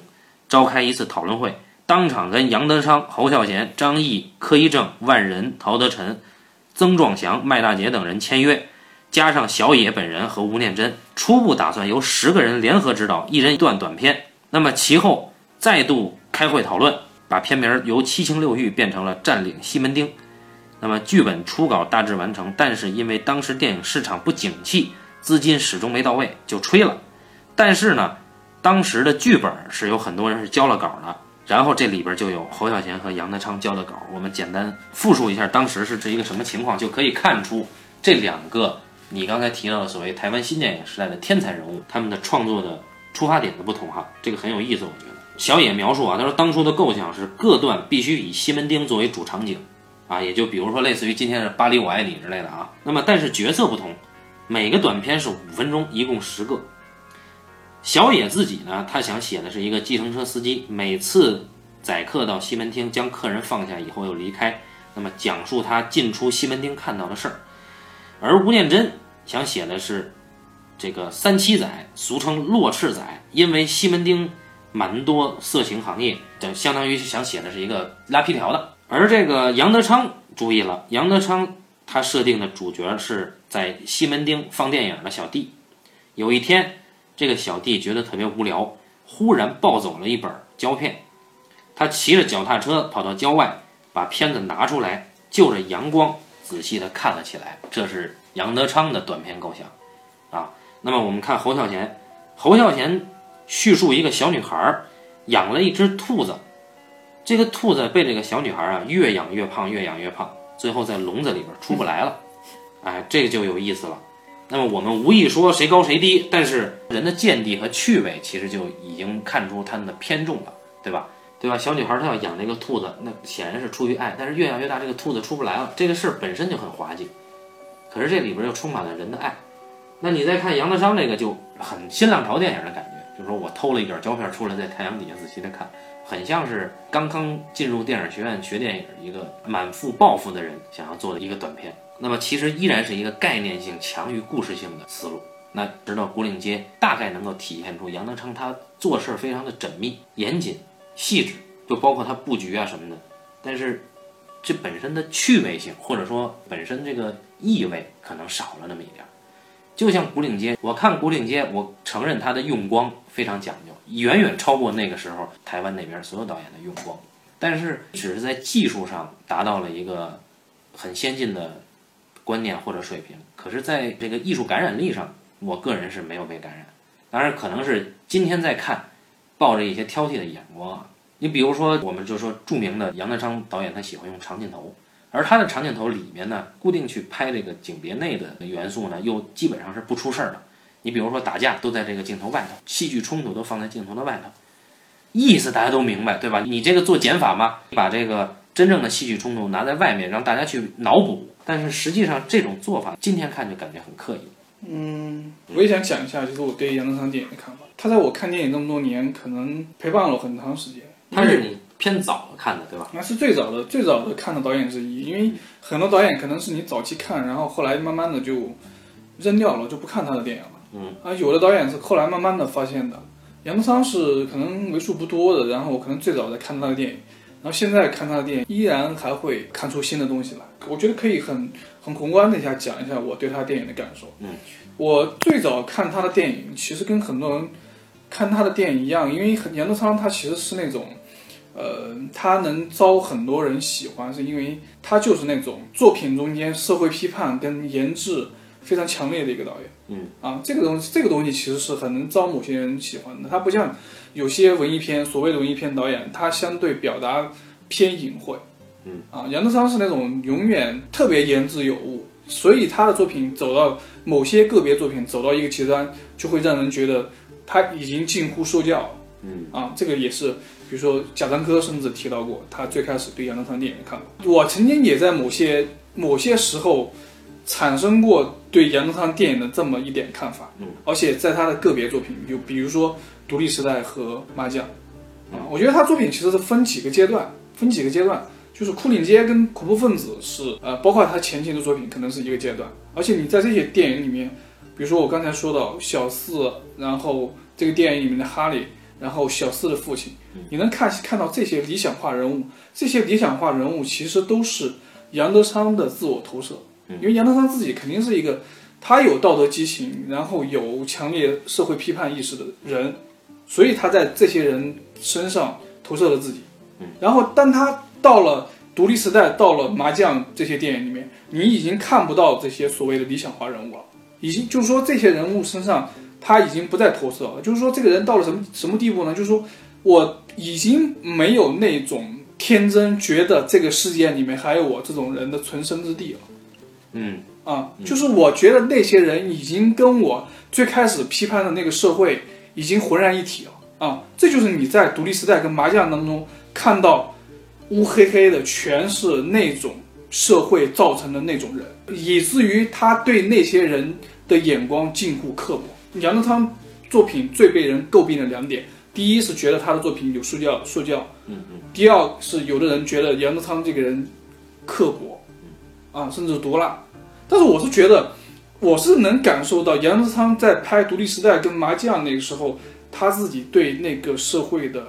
召开一次讨论会，当场跟杨德昌、侯孝贤、张毅、柯一正、万人、陶德臣、曾壮祥、麦大杰等人签约。加上小野本人和吴念真，初步打算由十个人联合执导，一人一段短片。那么其后再度开会讨论，把片名由《七情六欲》变成了《占领西门町》。那么剧本初稿大致完成，但是因为当时电影市场不景气，资金始终没到位，就吹了。但是呢，当时的剧本是有很多人是交了稿的，然后这里边就有侯孝贤和杨德昌交的稿。我们简单复述一下当时是这一个什么情况，就可以看出这两个。你刚才提到的所谓台湾新电影时代的天才人物，他们的创作的出发点的不同哈，这个很有意思，我觉得。小野描述啊，他说当初的构想是各段必须以西门町作为主场景，啊，也就比如说类似于今天的《巴黎我爱你》之类的啊。那么但是角色不同，每个短片是五分钟，一共十个。小野自己呢，他想写的是一个计程车司机，每次载客到西门町，将客人放下以后又离开，那么讲述他进出西门町看到的事儿，而吴念真。想写的是这个三七仔，俗称落赤仔，因为西门町蛮多色情行业，就相当于想写的是一个拉皮条的。而这个杨德昌注意了，杨德昌他设定的主角是在西门町放电影的小弟。有一天，这个小弟觉得特别无聊，忽然抱走了一本胶片，他骑着脚踏车跑到郊外，把片子拿出来，就着阳光仔细的看了起来。这是。杨德昌的短片构想，那么我们看侯孝贤，侯孝贤叙述一个小女孩养了一只兔子，这个兔子被这个小女孩啊越养越胖，越养越胖，最后在笼子里边出不来了，哎，这个就有意思了。那么我们无意说谁高谁低，但是人的见地和趣味其实就已经看出他们的偏重了，对吧？对吧？小女孩她要养这个兔子，那显然是出于爱，但是越养越大，这个兔子出不来了，这个事儿本身就很滑稽。可是这里边又充满了人的爱，那你再看杨德昌这个就很新浪潮电影的感觉，就是说我偷了一卷胶片出来，在太阳底下仔细的看，很像是刚刚进入电影学院学电影一个满腹抱负的人想要做的一个短片。那么其实依然是一个概念性强于故事性的思路。那直到古岭街大概能够体现出杨德昌他做事非常的缜密、严谨、细致，就包括他布局啊什么的。但是这本身的趣味性，或者说本身这个。意味可能少了那么一点，就像古岭街，我看古岭街，我承认它的用光非常讲究，远远超过那个时候台湾那边所有导演的用光，但是只是在技术上达到了一个很先进的观念或者水平，可是在这个艺术感染力上，我个人是没有被感染。当然，可能是今天在看，抱着一些挑剔的眼光啊。你比如说，我们就说著名的杨德昌导演，他喜欢用长镜头。而他的长镜头里面呢，固定去拍这个景别内的元素呢，又基本上是不出事儿的。你比如说打架都在这个镜头外头，戏剧冲突都放在镜头的外头，意思大家都明白，对吧？你这个做减法吗？把这个真正的戏剧冲突拿在外面，让大家去脑补。但是实际上这种做法，今天看就感觉很刻意。嗯，我也想讲一下，就是我对杨德昌电影的看法。他在我看电影这么多年，可能陪伴了我很长时间。他是你。偏早看的对吧？那是最早的、最早的看的导演之一，因为很多导演可能是你早期看，然后后来慢慢的就扔掉了，就不看他的电影了。嗯啊，有的导演是后来慢慢的发现的。杨德昌是可能为数不多的，然后我可能最早在看他的电影，然后现在看他的电影依然还会看出新的东西来。我觉得可以很很宏观的一下讲一下我对他电影的感受。嗯，我最早看他的电影，其实跟很多人看他的电影一样，因为杨德昌他其实是那种。呃，他能招很多人喜欢，是因为他就是那种作品中间社会批判跟研制非常强烈的一个导演。嗯，啊，这个东西，这个东西其实是很能招某些人喜欢的。他不像有些文艺片，所谓的文艺片导演，他相对表达偏隐晦。嗯，啊，杨德昌是那种永远特别言之有物，所以他的作品走到某些个别作品走到一个极端，就会让人觉得他已经近乎说教。嗯，啊，这个也是。比如说贾樟柯甚至提到过他最开始对杨德昌电影的看法。我曾经也在某些某些时候产生过对杨德昌电影的这么一点看法，嗯，而且在他的个别作品，就比如说《独立时代》和《麻将》，啊，我觉得他作品其实是分几个阶段，分几个阶段，就是《牯岭街》跟《恐怖分子》是呃，包括他前期的作品可能是一个阶段，而且你在这些电影里面，比如说我刚才说到小四，然后这个电影里面的哈利，然后小四的父亲，你能看看到这些理想化人物，这些理想化人物其实都是杨德昌的自我投射。因为杨德昌自己肯定是一个，他有道德激情，然后有强烈社会批判意识的人，所以他在这些人身上投射了自己。然后当他到了独立时代，到了麻将这些电影里面，你已经看不到这些所谓的理想化人物了，已经就是说这些人物身上他已经不再投射了。就是说这个人到了什么什么地步呢？就是说我已经没有那种天真，觉得这个世界里面还有我这种人的存身之地了。嗯啊，就是我觉得那些人已经跟我最开始批判的那个社会已经浑然一体了啊，这就是你在独立时代跟麻将当中看到乌黑黑的全是那种社会造成的那种人，以至于他对那些人的眼光近乎刻薄。杨德昌作品最被人诟病的两点，第一是觉得他的作品有塑教，塑教，嗯嗯，第二是有的人觉得杨德昌这个人刻薄，啊，甚至毒辣。但是我是觉得，我是能感受到杨德昌在拍《独立时代》跟《麻将》那个时候，他自己对那个社会的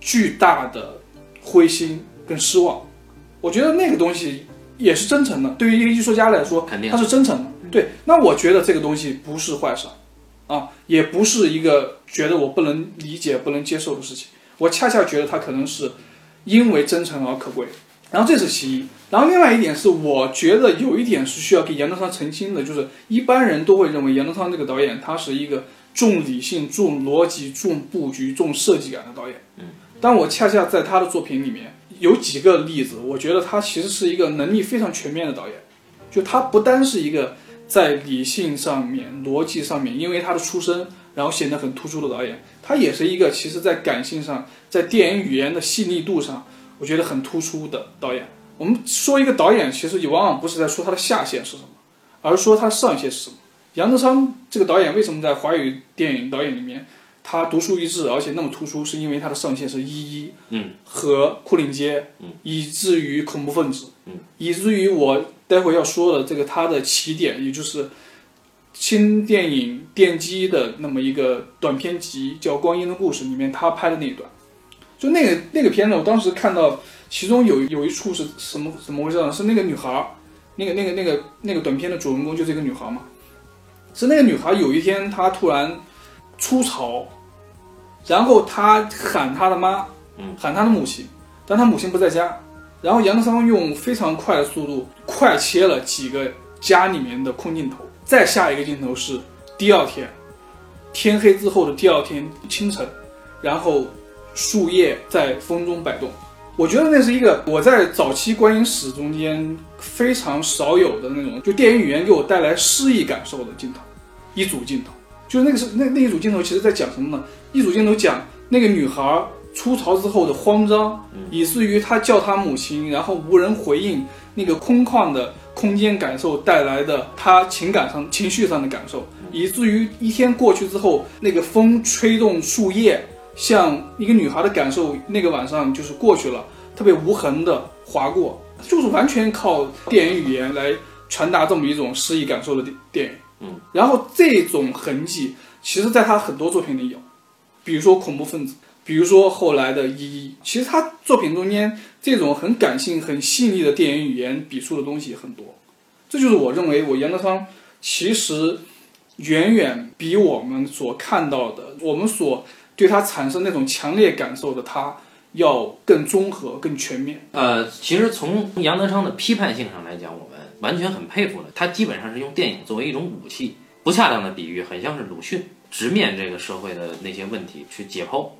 巨大的灰心跟失望。我觉得那个东西也是真诚的，对于一个艺术家来说，肯定他是真诚的。对，那我觉得这个东西不是坏事，啊，也不是一个觉得我不能理解、不能接受的事情。我恰恰觉得他可能是因为真诚而可贵。然后这是其一，然后另外一点是，我觉得有一点是需要给杨德昌澄清的，就是一般人都会认为杨德昌这个导演他是一个重理性、重逻辑、重布局、重设计感的导演。嗯，但我恰恰在他的作品里面有几个例子，我觉得他其实是一个能力非常全面的导演。就他不单是一个在理性上面、逻辑上面，因为他的出身，然后显得很突出的导演，他也是一个其实在感性上，在电影语言的细腻度上。我觉得很突出的导演。我们说一个导演，其实也往往不是在说他的下限是什么，而是说他上限是什么。杨德昌这个导演为什么在华语电影导演里面他独树一帜，而且那么突出，是因为他的上限是一一，嗯，和牯岭街，嗯，以至于恐怖分子，嗯，以至于我待会要说的这个他的起点，也就是新电影奠基的那么一个短片集，叫《光阴的故事》里面他拍的那一段。就那个那个片子，我当时看到其中有有一处是什么怎么回事呢？是那个女孩，那个那个那个那个短片的主人公就是一个女孩嘛。是那个女孩有一天她突然出潮，然后她喊她的妈，喊她的母亲，但她母亲不在家。然后杨德昌用非常快的速度快切了几个家里面的空镜头，再下一个镜头是第二天，天黑之后的第二天清晨，然后。树叶在风中摆动，我觉得那是一个我在早期观影史中间非常少有的那种，就电影语言给我带来诗意感受的镜头。一组镜头，就是那个是那那一组镜头，其实在讲什么呢？一组镜头讲那个女孩出逃之后的慌张，以至于他叫他母亲，然后无人回应，那个空旷的空间感受带来的他情感上、情绪上的感受，以至于一天过去之后，那个风吹动树叶。像一个女孩的感受，那个晚上就是过去了，特别无痕的划过，就是完全靠电影语言来传达这么一种诗意感受的电电影。嗯，然后这种痕迹，其实在他很多作品里有，比如说恐怖分子，比如说后来的《一一》，其实他作品中间这种很感性、很细腻的电影语言笔触的东西很多。这就是我认为我杨德昌其实远远比我们所看到的，我们所。对他产生那种强烈感受的他，要更综合、更全面。呃，其实从杨德昌的批判性上来讲，我们完全很佩服的。他基本上是用电影作为一种武器，不恰当的比喻，很像是鲁迅直面这个社会的那些问题去解剖，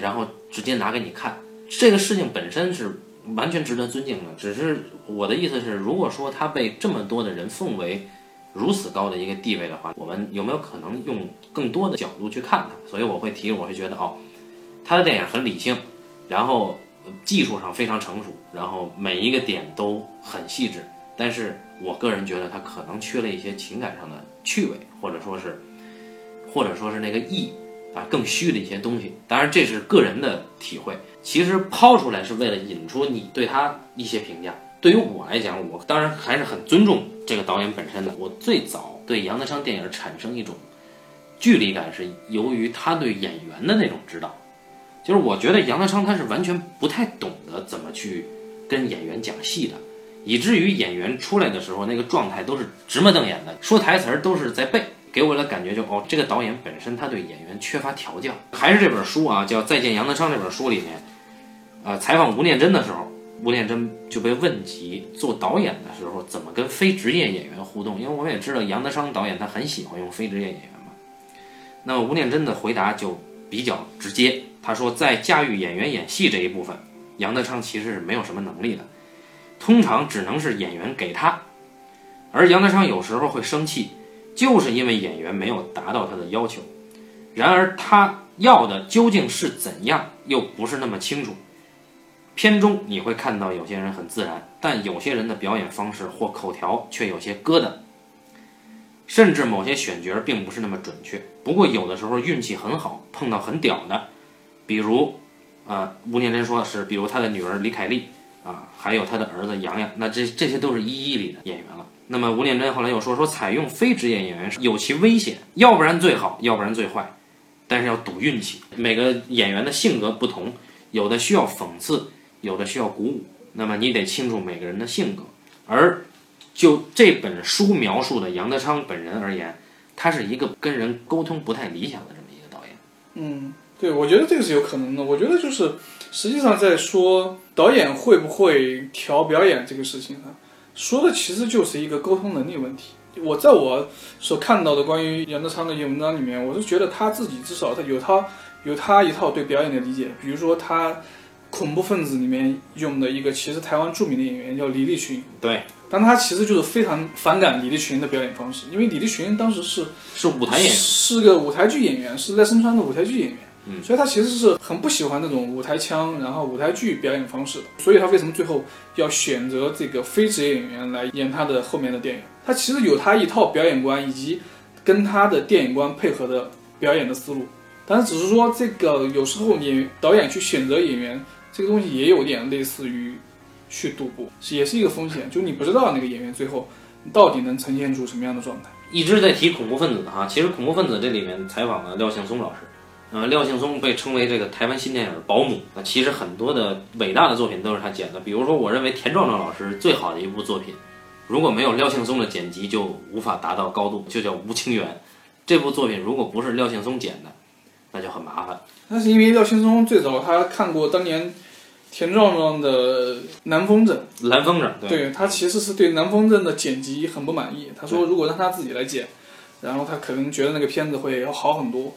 然后直接拿给你看。这个事情本身是完全值得尊敬的。只是我的意思是，如果说他被这么多的人奉为。如此高的一个地位的话，我们有没有可能用更多的角度去看他？所以我会提，我会觉得哦，他的电影很理性，然后技术上非常成熟，然后每一个点都很细致，但是我个人觉得他可能缺了一些情感上的趣味，或者说是，或者说是那个意啊更虚的一些东西。当然这是个人的体会，其实抛出来是为了引出你对他一些评价。对于我来讲，我当然还是很尊重这个导演本身的。我最早对杨德昌电影产生一种距离感，是由于他对演员的那种指导。就是我觉得杨德昌他是完全不太懂得怎么去跟演员讲戏的，以至于演员出来的时候那个状态都是直目瞪眼的，说台词儿都是在背，给我的感觉就哦，这个导演本身他对演员缺乏调教。还是这本书啊，叫《再见杨德昌》这本书里面，呃，采访吴念真的时候。吴念真就被问及做导演的时候怎么跟非职业演员互动，因为我们也知道杨德昌导演他很喜欢用非职业演员嘛。那么吴念真的回答就比较直接，他说在驾驭演员演戏这一部分，杨德昌其实是没有什么能力的，通常只能是演员给他，而杨德昌有时候会生气，就是因为演员没有达到他的要求。然而他要的究竟是怎样，又不是那么清楚。片中你会看到有些人很自然，但有些人的表演方式或口条却有些疙瘩，甚至某些选角并不是那么准确。不过有的时候运气很好，碰到很屌的，比如，啊，吴念真说的是，比如他的女儿李凯丽啊，还有他的儿子杨洋，那这这些都是一一里的演员了。那么吴念真后来又说，说采用非职业演员有其危险，要不然最好，要不然最坏，但是要赌运气。每个演员的性格不同，有的需要讽刺。有的需要鼓舞，那么你得清楚每个人的性格。而就这本书描述的杨德昌本人而言，他是一个跟人沟通不太理想的这么一个导演。嗯，对，我觉得这个是有可能的。我觉得就是实际上在说导演会不会调表演这个事情上，说的其实就是一个沟通能力问题。我在我所看到的关于杨德昌的一些文章里面，我是觉得他自己至少他有他有他一套对表演的理解，比如说他。恐怖分子里面用的一个，其实台湾著名的演员叫李立群。对，但他其实就是非常反感李立群的表演方式，因为李立群当时是是舞台演员，是个舞台剧演员，是赖声川的舞台剧演员。嗯，所以他其实是很不喜欢那种舞台腔，然后舞台剧表演方式的。所以他为什么最后要选择这个非职业演员来演他的后面的电影？他其实有他一套表演观，以及跟他的电影观配合的表演的思路。但是只是说这个有时候演导演去选择演员。这个东西也有点类似于去赌博，也是一个风险，就你不知道那个演员最后到底能呈现出什么样的状态。一直在提恐怖分子的哈，其实恐怖分子这里面采访了廖庆松老师，呃，廖庆松被称为这个台湾新电影保姆，那其实很多的伟大的作品都是他剪的，比如说我认为田壮壮老师最好的一部作品，如果没有廖庆松的剪辑就无法达到高度，就叫《吴清源》，这部作品如果不是廖庆松剪的，那就很麻烦。那是因为廖庆松最早他看过当年。田壮壮的《南风镇》，南风镇，对他其实是对《南风镇》的剪辑很不满意。他说，如果让他自己来剪，然后他可能觉得那个片子会要好很多，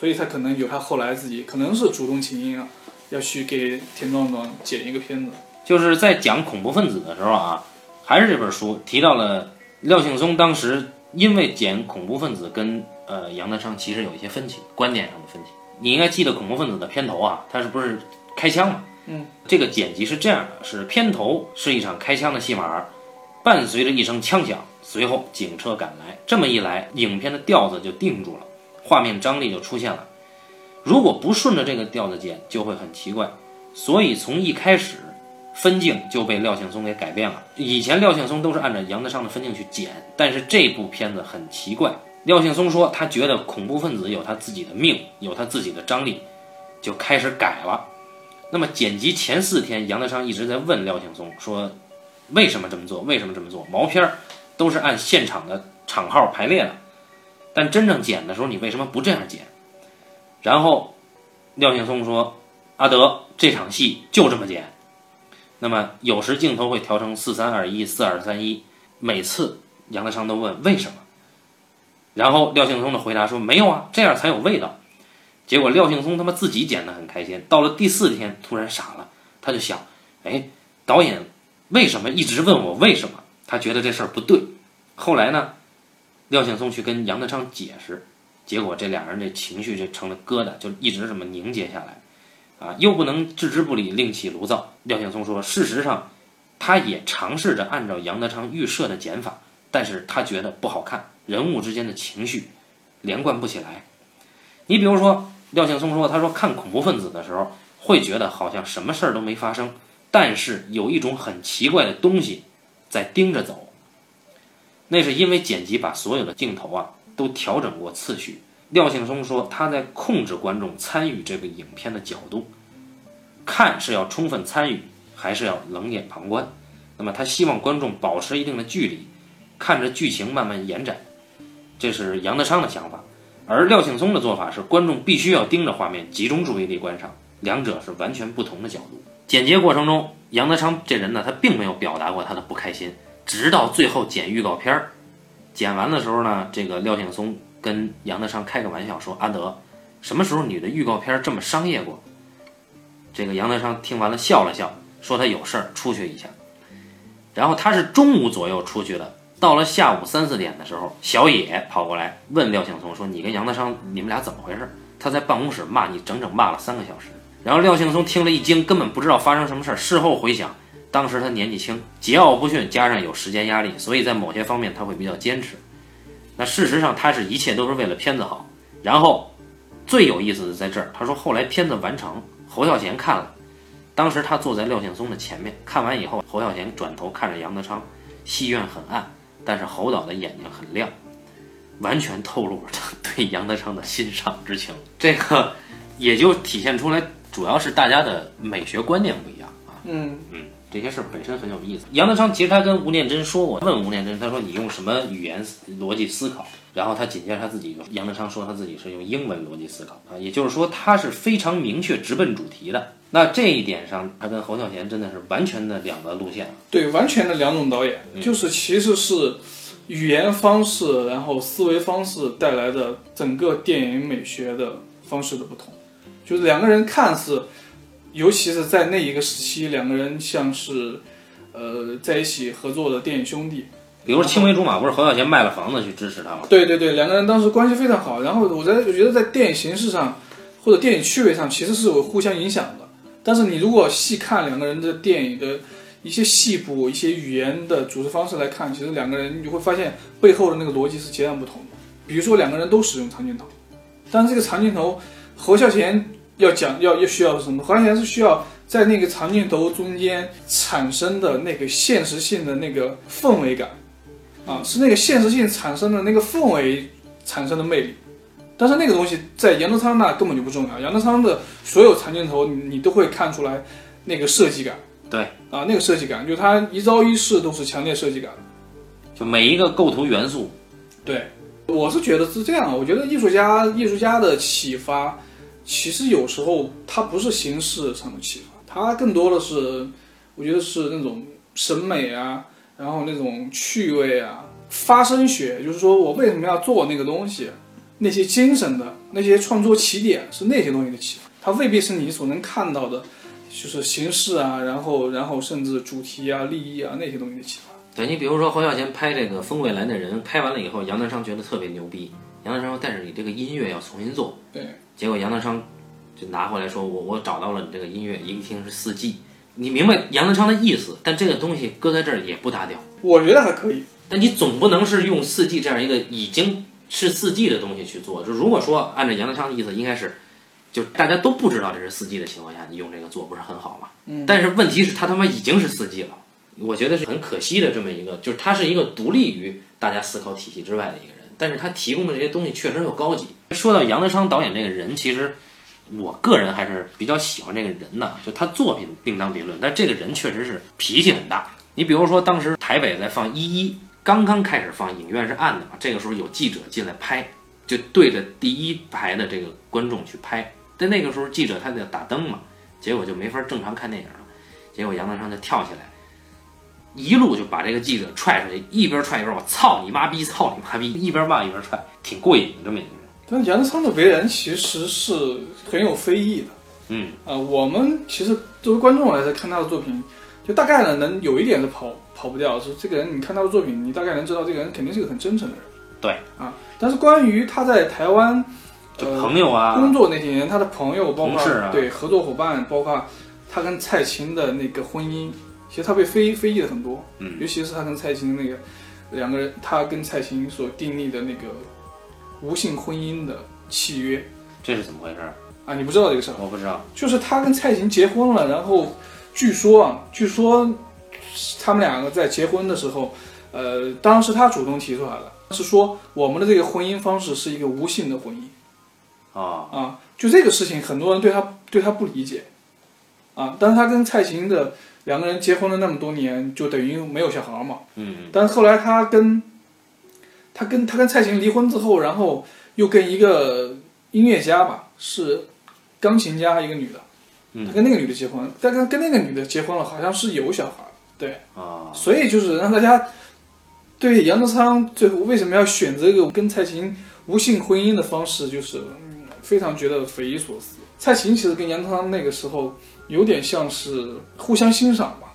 所以他可能有他后来自己可能是主动请缨啊，要去给田壮壮剪一个片子。就是在讲恐怖分子的时候啊，还是这本书提到了廖庆松当时因为剪恐怖分子跟呃杨德昌其实有一些分歧，观点上的分歧。你应该记得恐怖分子的片头啊，他是不是开枪嘛？嗯，这个剪辑是这样的：是片头是一场开枪的戏码，伴随着一声枪响，随后警车赶来。这么一来，影片的调子就定住了，画面张力就出现了。如果不顺着这个调子剪，就会很奇怪。所以从一开始，分镜就被廖庆松给改变了。以前廖庆松都是按照杨德昌的分镜去剪，但是这部片子很奇怪。廖庆松说，他觉得恐怖分子有他自己的命，有他自己的张力，就开始改了。那么剪辑前四天，杨德昌一直在问廖庆松说：“为什么这么做？为什么这么做？”毛片儿都是按现场的场号排列的，但真正剪的时候，你为什么不这样剪？然后廖庆松说：“阿德，这场戏就这么剪。”那么有时镜头会调成四三二一、四二三一，每次杨德昌都问为什么，然后廖庆松的回答说：“没有啊，这样才有味道。”结果廖庆松他妈自己剪得很开心，到了第四天突然傻了，他就想，哎，导演为什么一直问我为什么？他觉得这事儿不对。后来呢，廖庆松去跟杨德昌解释，结果这俩人这情绪就成了疙瘩，就一直这么凝结下来，啊，又不能置之不理，另起炉灶。廖庆松说，事实上，他也尝试着按照杨德昌预设的剪法，但是他觉得不好看，人物之间的情绪连贯不起来。你比如说，廖庆松说，他说看恐怖分子的时候，会觉得好像什么事儿都没发生，但是有一种很奇怪的东西在盯着走。那是因为剪辑把所有的镜头啊都调整过次序。廖庆松说，他在控制观众参与这个影片的角度，看是要充分参与，还是要冷眼旁观。那么他希望观众保持一定的距离，看着剧情慢慢延展。这是杨德昌的想法，而廖庆松的做法是观众必须要盯着画面，集中注意力观赏，两者是完全不同的角度。剪接过程中，杨德昌这人呢，他并没有表达过他的不开心，直到最后剪预告片儿，剪完的时候呢，这个廖庆松。跟杨德昌开个玩笑说：“阿德，什么时候你的预告片这么商业过？”这个杨德昌听完了笑了笑，说他有事儿出去一下。然后他是中午左右出去的，到了下午三四点的时候，小野跑过来问廖庆松说：“你跟杨德昌你们俩怎么回事？”他在办公室骂你整整骂了三个小时。然后廖庆松听了一惊，根本不知道发生什么事儿。事后回想，当时他年纪轻，桀骜不驯，加上有时间压力，所以在某些方面他会比较坚持。那事实上，他是一切都是为了片子好。然后，最有意思的在这儿，他说后来片子完成，侯孝贤看了，当时他坐在廖庆松的前面，看完以后，侯孝贤转头看着杨德昌，戏院很暗，但是侯导的眼睛很亮，完全透露着对杨德昌的欣赏之情。这个也就体现出来，主要是大家的美学观念不一样啊。嗯嗯。这些事儿本身很有意思。杨德昌其实他跟吴念真说过，问吴念真，他说你用什么语言逻辑思考？然后他紧接着他自己，杨德昌说他自己是用英文逻辑思考啊，也就是说他是非常明确、直奔主题的。那这一点上，他跟侯孝贤真的是完全的两个路线。对，完全的两种导演，就是其实是语言方式，然后思维方式带来的整个电影美学的方式的不同，就是两个人看似。尤其是在那一个时期，两个人像是，呃，在一起合作的电影兄弟。比如青梅竹马，不是侯孝贤卖了房子去支持他吗？对对对，两个人当时关系非常好。然后我在我觉得在电影形式上或者电影趣味上其实是有互相影响的。但是你如果细看两个人的电影的一些细部、一些语言的组织方式来看，其实两个人你会发现背后的那个逻辑是截然不同的。比如说两个人都使用长镜头，但是这个长镜头，侯孝贤。要讲要要需要什么？好像是需要在那个长镜头中间产生的那个现实性的那个氛围感，啊，是那个现实性产生的那个氛围产生的魅力。但是那个东西在杨德昌那根本就不重要。杨德昌的所有长镜头，你都会看出来那个设计感。对，啊，那个设计感，就他一招一式都是强烈设计感，就每一个构图元素。对，我是觉得是这样。我觉得艺术家艺术家的启发。其实有时候它不是形式上的启发，它更多的是，我觉得是那种审美啊，然后那种趣味啊，发声学，就是说我为什么要做那个东西，那些精神的那些创作起点是那些东西的启发，它未必是你所能看到的，就是形式啊，然后然后甚至主题啊、利益啊那些东西的启发。对你比如说侯孝贤拍这个《风未来的人》，拍完了以后，杨德昌觉得特别牛逼，杨德昌说：“但是你这个音乐要重新做。”对。结果杨德昌就拿回来说：“我我找到了你这个音乐，一听是四季，你明白杨德昌的意思，但这个东西搁在这儿也不搭调。我觉得还可以，但你总不能是用四季这样一个已经是四季的东西去做。就如果说按照杨德昌的意思，应该是，就大家都不知道这是四季的情况下，你用这个做不是很好吗？嗯。但是问题是，他他妈已经是四季了，我觉得是很可惜的这么一个，就是他是一个独立于大家思考体系之外的一个人，但是他提供的这些东西确实又高级。”说到杨德昌导演这个人，其实我个人还是比较喜欢这个人的。就他作品另当别论，但这个人确实是脾气很大。你比如说，当时台北在放《一一》，刚刚开始放，影院是暗的嘛，这个时候有记者进来拍，就对着第一排的这个观众去拍。但那个时候记者他得打灯嘛，结果就没法正常看电影了。结果杨德昌就跳起来，一路就把这个记者踹出去，一边踹一边我操你妈逼，操你妈逼，一边骂一边踹。挺过瘾的这么一个人，但杨德昌的为人其实是很有非议的。嗯啊，我们其实作为观众来看他的作品，就大概呢能有一点是跑跑不掉，是这个人你看他的作品，你大概能知道这个人肯定是个很真诚的人。对啊，但是关于他在台湾呃朋友啊工作那些年，他的朋友包括啊对合作伙伴，包括他跟蔡琴的那个婚姻，其实他被非非议了很多，嗯尤其是他跟蔡琴那个两个人，他跟蔡琴所订立的那个无性婚姻的契约这是怎么回事儿？啊，你不知道这个事儿？我不知道。就是他跟蔡琴结婚了，然后据说啊，据说他们两个在结婚的时候，呃，当时他主动提出来的，是说我们的这个婚姻方式是一个无性的婚姻啊，啊，就这个事情，很多人对他对他不理解啊，但是他跟蔡琴的两个人结婚了那么多年，就等于没有小孩嘛，嗯。但是后来他跟他跟他跟蔡琴离婚之后，然后又跟一个音乐家吧，是钢琴家一个女的，嗯。他跟那个女的结婚，但跟跟那个女的结婚了，好像是有小孩，对，啊，所以就是让大家对杨德昌最后为什么要选择一个跟蔡琴无性婚姻的方式，就是、嗯非常觉得匪夷所思。蔡琴其实跟杨德昌那个时候有点像是互相欣赏吧，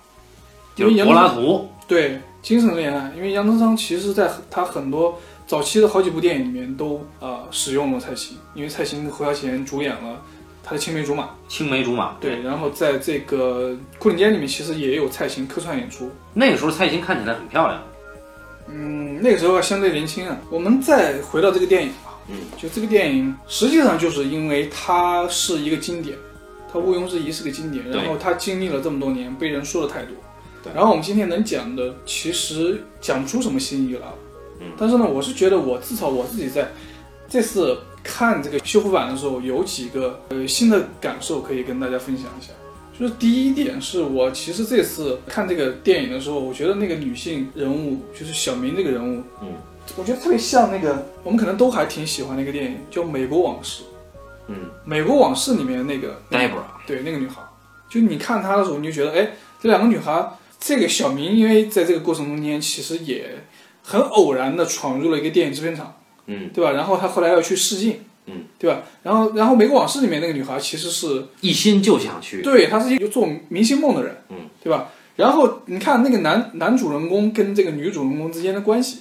因就是柏为杨德拉图。对精神恋爱，因为杨德昌其实在他很多早期的好几部电影里面都啊、呃使用了蔡琴，因为蔡琴和侯孝贤主演了他的青梅竹马，青梅竹马。对，然后在这个《牯岭街》里面其实也有蔡琴客串演出，那个时候蔡琴看起来很漂亮。嗯，那个时候相对年轻啊。我们再回到这个电影吧，嗯，就这个电影实际上就是因为它是一个经典，它毋庸置疑是个经典，然后它经历了这么多年，被人说的太多。对然后我们今天能讲的，其实讲不出什么新意来了。嗯，但是呢，我是觉得我至少我自己在这次看这个修复版的时候，有几个呃新的感受可以跟大家分享一下。就是第一点是我其实这次看这个电影的时候，我觉得那个女性人物就是小明这个人物，嗯，我觉得特别像那个我们可能都还挺喜欢的一个电影，叫《美国往事》。嗯《美国往事》里面那个那个，Debra。对，那个女孩，就你看她的时候，你就觉得，哎，这两个女孩，这个小明，因为在这个过程中间，其实也很偶然的闯入了一个电影制片厂，嗯，对吧？然后他后来要去试镜，嗯，对吧？然后，然后《美国往事》里面那个女孩其实是，一心就想去。对，她是一个做明星梦的人，嗯，对吧？然后你看那个男男主人公跟这个女主人公之间的关系，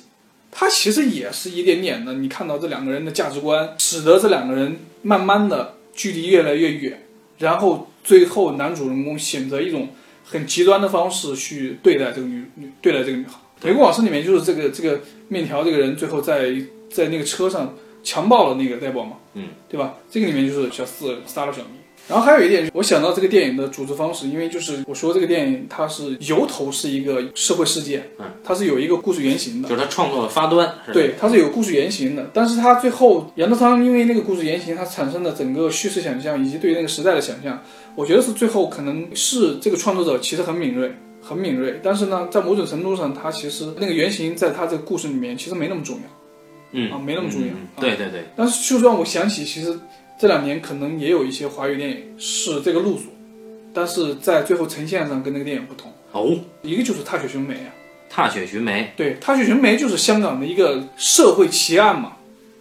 他其实也是一点点的，你看到这两个人的价值观，使得这两个人慢慢的距离越来越远，然后最后男主人公选择一种很极端的方式去对待这个女女对待这个女孩。对美国往事里面就是这个这个面条这个人最后在在那个车上强暴了那个戴宝嘛，嗯，对吧？这个里面就是小四杀了小明。然后还有一点，我想到这个电影的组织方式，因为就是我说这个电影它是由头是一个社会事件，嗯，它是有一个故事原型的，就是它创作的发端。对，它是有故事原型的，但是它最后杨德昌因为那个故事原型，它产生的整个叙事想象以及对那个时代的想象，我觉得是最后可能是这个创作者其实很敏锐，很敏锐，但是呢，在某种程度上，他其实那个原型在他这个故事里面其实没那么重要。嗯啊没那么重要。对对对，但是就让我想起，其实这两年可能也有一些华语电影是这个路数，但是在最后呈现上跟那个电影不同。哦，一个就是《踏雪寻梅》啊，踏雪寻梅。对，《踏雪寻梅》就是香港的一个社会奇案嘛，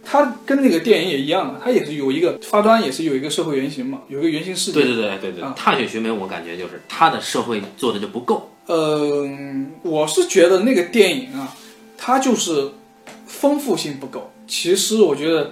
它跟那个电影也一样啊，它也是有一个发端，也是有一个社会原型嘛，有一个原型事件。对对对对对，啊踏雪寻梅，我感觉就是它的社会做的就不够。嗯，我是觉得那个电影啊，它就是丰富性不够。其实我觉得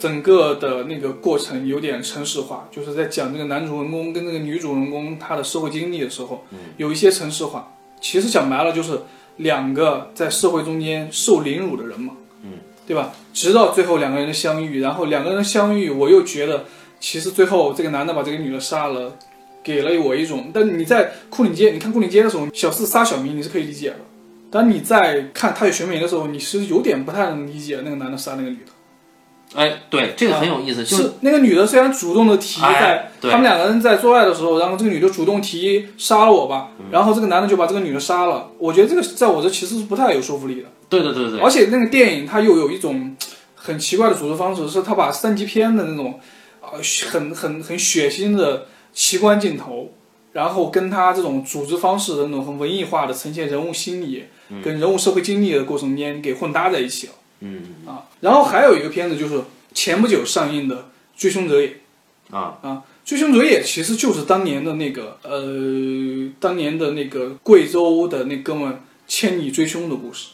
整个的那个过程有点城市化，就是在讲这个男主人公跟这个女主人公他的社会经历的时候，有一些城市化。其实讲白了就是两个在社会中间受凌辱的人嘛，嗯，对吧？直到最后两个人的相遇，然后两个人相遇，我又觉得其实最后这个男的把这个女的杀了。给了我一种，但你在库里街，你看库里街的时候，小四杀小明你是可以理解的，但你在看踏雪寻梅的时候，你是有点不太能理解那个男的杀那个女的。哎，对，这个很有意思，就是是那个女的虽然主动的提哎在对他们两个人在做爱的时候，然后这个女的主动提杀了我吧，嗯然后这个男的就把这个女的杀了。我觉得这个在我这其实是不太有说服力的。对对对对对，而且那个电影它又有一种很奇怪的组织方式，是他把三级片的那种呃很很很血腥的奇观镜头，然后跟他这种组织方式的那种很文艺化的呈现人物心理、跟人物社会经历的过程间给混搭在一起了。嗯啊，然后还有一个片子就是前不久上映的《追凶者也》啊，啊，《追凶者也》其实就是当年的那个呃，当年的那个贵州的那哥们千里追凶的故事。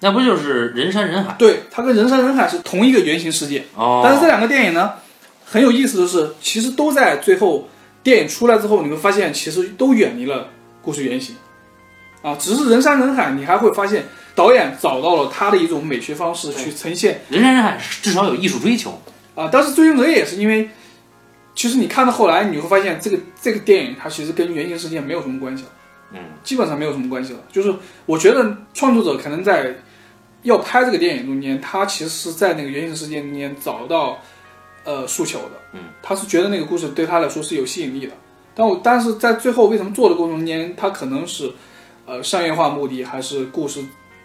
那不就是人山人海对，它跟人山人海是同一个原型世界。哦？但是这两个电影呢，很有意思的是，其实都在最后电影出来之后，你会发现其实都远离了故事原型。啊，只是人山人海，你还会发现导演找到了他的一种美学方式去呈现人山人海，至少有艺术追求。啊。但是《追凶者》也是因为，其实你看到后来，你会发现这个这个电影它其实跟原型事件没有什么关系了，嗯，基本上没有什么关系了。就是我觉得创作者可能在要拍这个电影中间，他其实是在那个原型事件中间找到呃诉求的，嗯，他是觉得那个故事对他来说是有吸引力的。但我但是在最后为什么做的过程中间，他可能是呃商业化目的，还是故事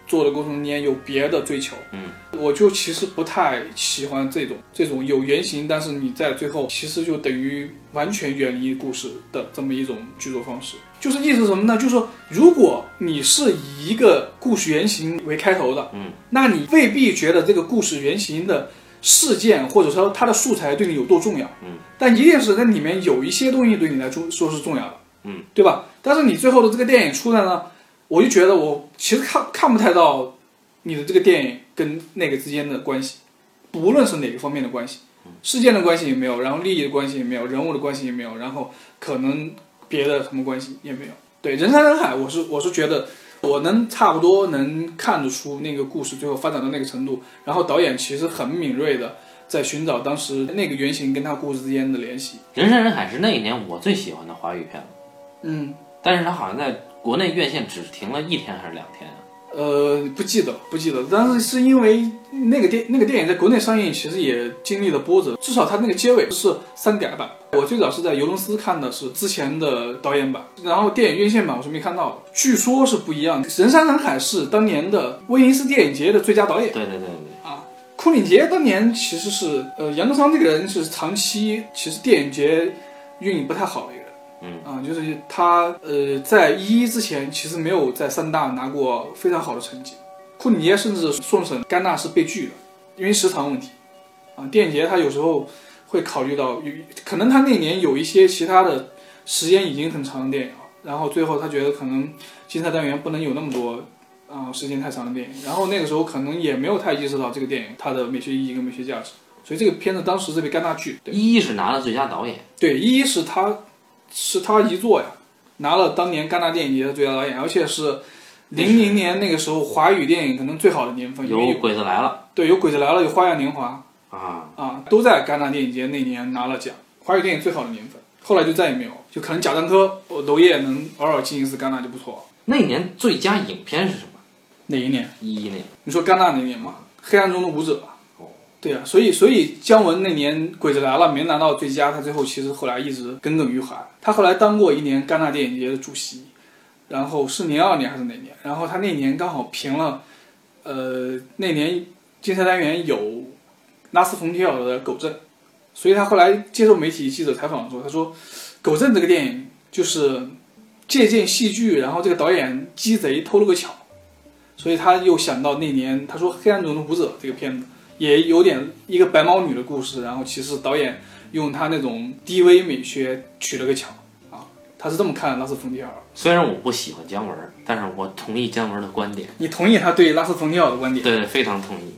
做的过程中间有别的追求？嗯，我就其实不太喜欢这种这种有原型，但是你在最后其实就等于完全远离故事的这么一种剧作方式。就是意思是什么呢？就是说，如果你是以一个故事原型为开头的，嗯，那你未必觉得这个故事原型的事件或者说它的素材对你有多重要，嗯，但一定是那里面有一些东西对你来说说是重要的，嗯，对吧？但是你最后的这个电影出来呢，我就觉得我其实看看不太到你的这个电影跟那个之间的关系，不论是哪个方面的关系，事件的关系也没有，然后利益的关系也没有，人物的关系也没有，然后可能别的什么关系也没有。对，人山人海，我是我是觉得我能差不多能看得出那个故事最后发展到那个程度，然后导演其实很敏锐的在寻找当时那个原型跟他故事之间的联系。人山人海是那一年我最喜欢的华语片了，嗯，但是他好像在国内院线只停了一天还是两天啊？呃，不记得，不记得。但是是因为那个电那个电影在国内上映，其实也经历了波折，至少它那个结尾是删改版。我最早是在尤伦斯看的是之前的导演版，然后电影院线版我是没看到的，据说是不一样的。人山人海是当年的威尼斯电影节的最佳导演。对对对对，啊库里杰当年其实是，呃，杨德昌这个人是长期其实电影节运营不太好的嗯啊，就是他呃在一一之前其实没有在三大拿过非常好的成绩，库里耶甚至送审戛纳是被拒的，因为时长问题，啊，电影节他有时候会考虑到有可能他那年有一些其他的时间已经很长的电影了，然后最后他觉得可能竞赛单元不能有那么多。啊、时间太长的电影，然后那个时候可能也没有太意识到这个电影它的美学意义跟美学价值，所以这个片子当时是被戛纳拒。对一一是拿了最佳导演，对，一一是他是他一作呀，拿了当年戛纳电影节的最佳导演，而且是零零年那个时候华语电影可能最好的年份，有鬼子来了对有《鬼子来了》有《花样年华啊，》啊，都在戛纳电影节那年拿了奖，华语电影最好的年份。后来就再也没有，就可能贾樟柯、呃娄烨能偶尔进一次戛纳就不错了。那一年最佳影片是什么？哪一年？一一年，你说戛纳那年吗？黑暗中的舞者。哦，对啊，所以所以姜文那年《鬼子来了》没拿到最佳，他最后其实后来一直耿耿于怀。他后来当过一年戛纳电影节的主席，然后是零二年还是哪年？然后他那年刚好评了，呃，那年竞赛单元有拉斯冯提尔的《狗镇》，所以他后来接受媒体记者采访的时候，他说，《狗镇》这个电影就是借鉴戏剧，然后这个导演鸡贼偷了个巧。所以他又想到那年，他说《黑暗中的舞者》这个片子也有点一个白毛女的故事，然后其实导演用他那种低微美学取了个巧啊，他是这么看拉斯冯提尔。虽然我不喜欢姜文，但是我同意姜文的观点，你同意他对拉斯冯提尔的观点？对，非常同意。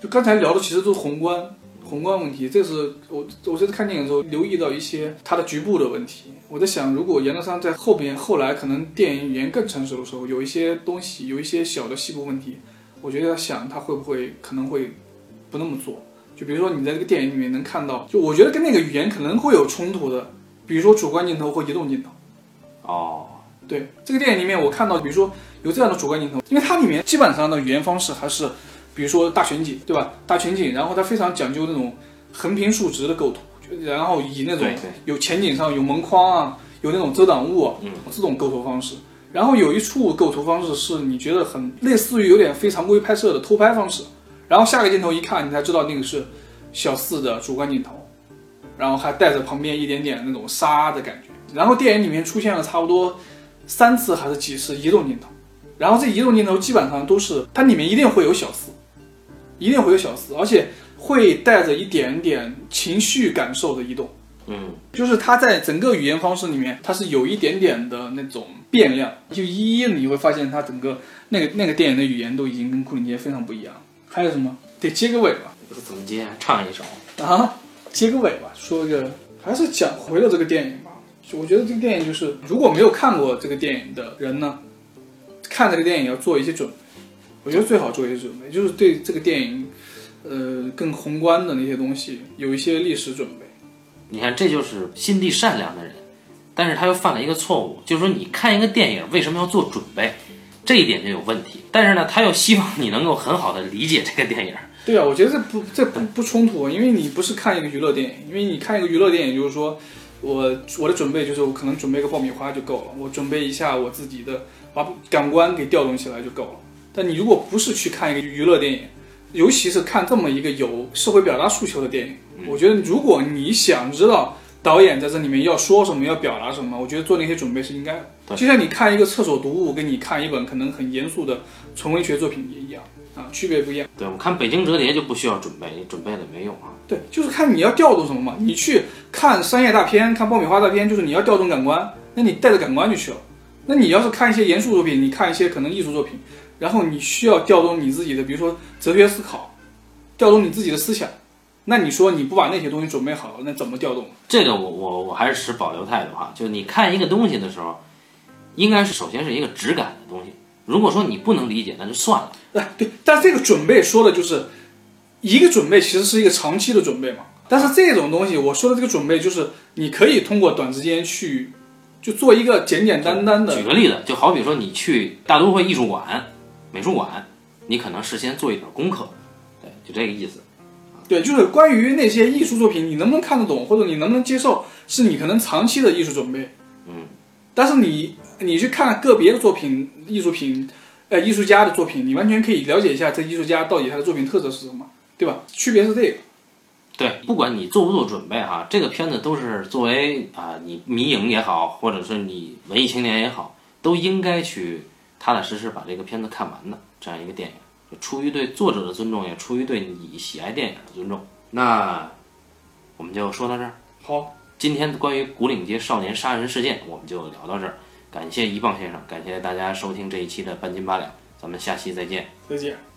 就刚才聊的其实都是宏观宏观问题，这是我我这次看电影的时候留意到一些他的局部的问题。我在想，如果杨德昌在后边后来可能电影语言更成熟的时候，有一些东西有一些小的细部问题，我觉得要想他会不会可能会不那么做。就比如说你在这个电影里面能看到，就我觉得跟那个语言可能会有冲突的，比如说主观镜头或移动镜头。哦，对这个电影里面，我看到，比如说有这样的主观镜头，因为它里面基本上的语言方式还是，比如说大全景，对吧？大全景，然后它非常讲究那种横平竖直的构图，就然后以那种有前景上有门框啊，有那种遮挡物啊，嗯，这种构图方式。然后有一处构图方式是你觉得很类似于有点非常规拍摄的偷拍方式，然后下个镜头一看，你才知道那个是小四的主观镜头，然后还带着旁边一点点那种沙的感觉。然后电影里面出现了差不多三次还是几次移动镜头，然后这移动镜头基本上都是它里面一定会有小四，一定会有小四，而且会带着一点点情绪感受的移动。嗯，就是它在整个语言方式里面，它是有一点点的那种变量。就一一你会发现它整个那个那个电影的语言都已经跟库里杰非常不一样。还有什么？得接个尾吧？怎么接？唱一首。啊，接个尾吧，说一个还是讲回了这个电影吧。我觉得这个电影就是，如果没有看过这个电影的人呢，看这个电影要做一些准备。我觉得最好做一些准备，就是对这个电影，呃，更宏观的那些东西有一些历史准备。你看，这就是心地善良的人，但是他又犯了一个错误，就是说你看一个电影为什么要做准备，这一点就有问题。但是呢，他又希望你能够很好的理解这个电影。对啊，我觉得这不这不不冲突，因为你不是看一个娱乐电影，因为你看一个娱乐电影就是说。我我的准备就是我可能准备个爆米花就够了，我准备一下我自己的把感官给调动起来就够了。但你如果不是去看一个娱乐电影，尤其是看这么一个有社会表达诉求的电影，我觉得如果你想知道导演在这里面要说什么要表达什么，我觉得做那些准备是应该的。就像你看一个厕所读物，跟你看一本可能很严肃的纯文学作品也一样。啊，区别不一样。对，我看《北京折叠》就不需要准备，你准备了没用啊。对，就是看你要调动什么嘛。你去看商业大片、看爆米花大片，就是你要调动感官，那你带着感官就去了。那你要是看一些严肃作品，你看一些可能艺术作品，然后你需要调动你自己的，比如说哲学思考，调动你自己的思想，那你说你不把那些东西准备好，那怎么调动？这个我我我还是持保留态度哈。就是你看一个东西的时候，应该是首先是一个质感的东西。如果说你不能理解，那就算了。哎，对，但这个准备说的就是一个准备，其实是一个长期的准备嘛。但是这种东西，我说的这个准备，就是你可以通过短时间去就做一个简简单单的。举个例子，就好比说你去大都会艺术馆、美术馆，你可能事先做一点功课，对，就这个意思。对，就是关于那些艺术作品，你能不能看得懂，或者你能不能接受，是你可能长期的艺术准备。嗯，但是你。你去看个别的作品、艺术品，呃，艺术家的作品，你完全可以了解一下这艺术家到底他的作品特色是什么，对吧？区别是这个。对，不管你做不做准备哈，这个片子都是作为啊，你迷影也好，或者是你文艺青年也好，都应该去踏踏实实把这个片子看完的这样一个电影，就出于对作者的尊重，也出于对你喜爱电影的尊重。那我们就说到这儿。好，今天关于古岭街少年杀人事件，我们就聊到这儿。感谢一棒先生，感谢大家收听这一期的半斤八两，咱们下期再见。再见。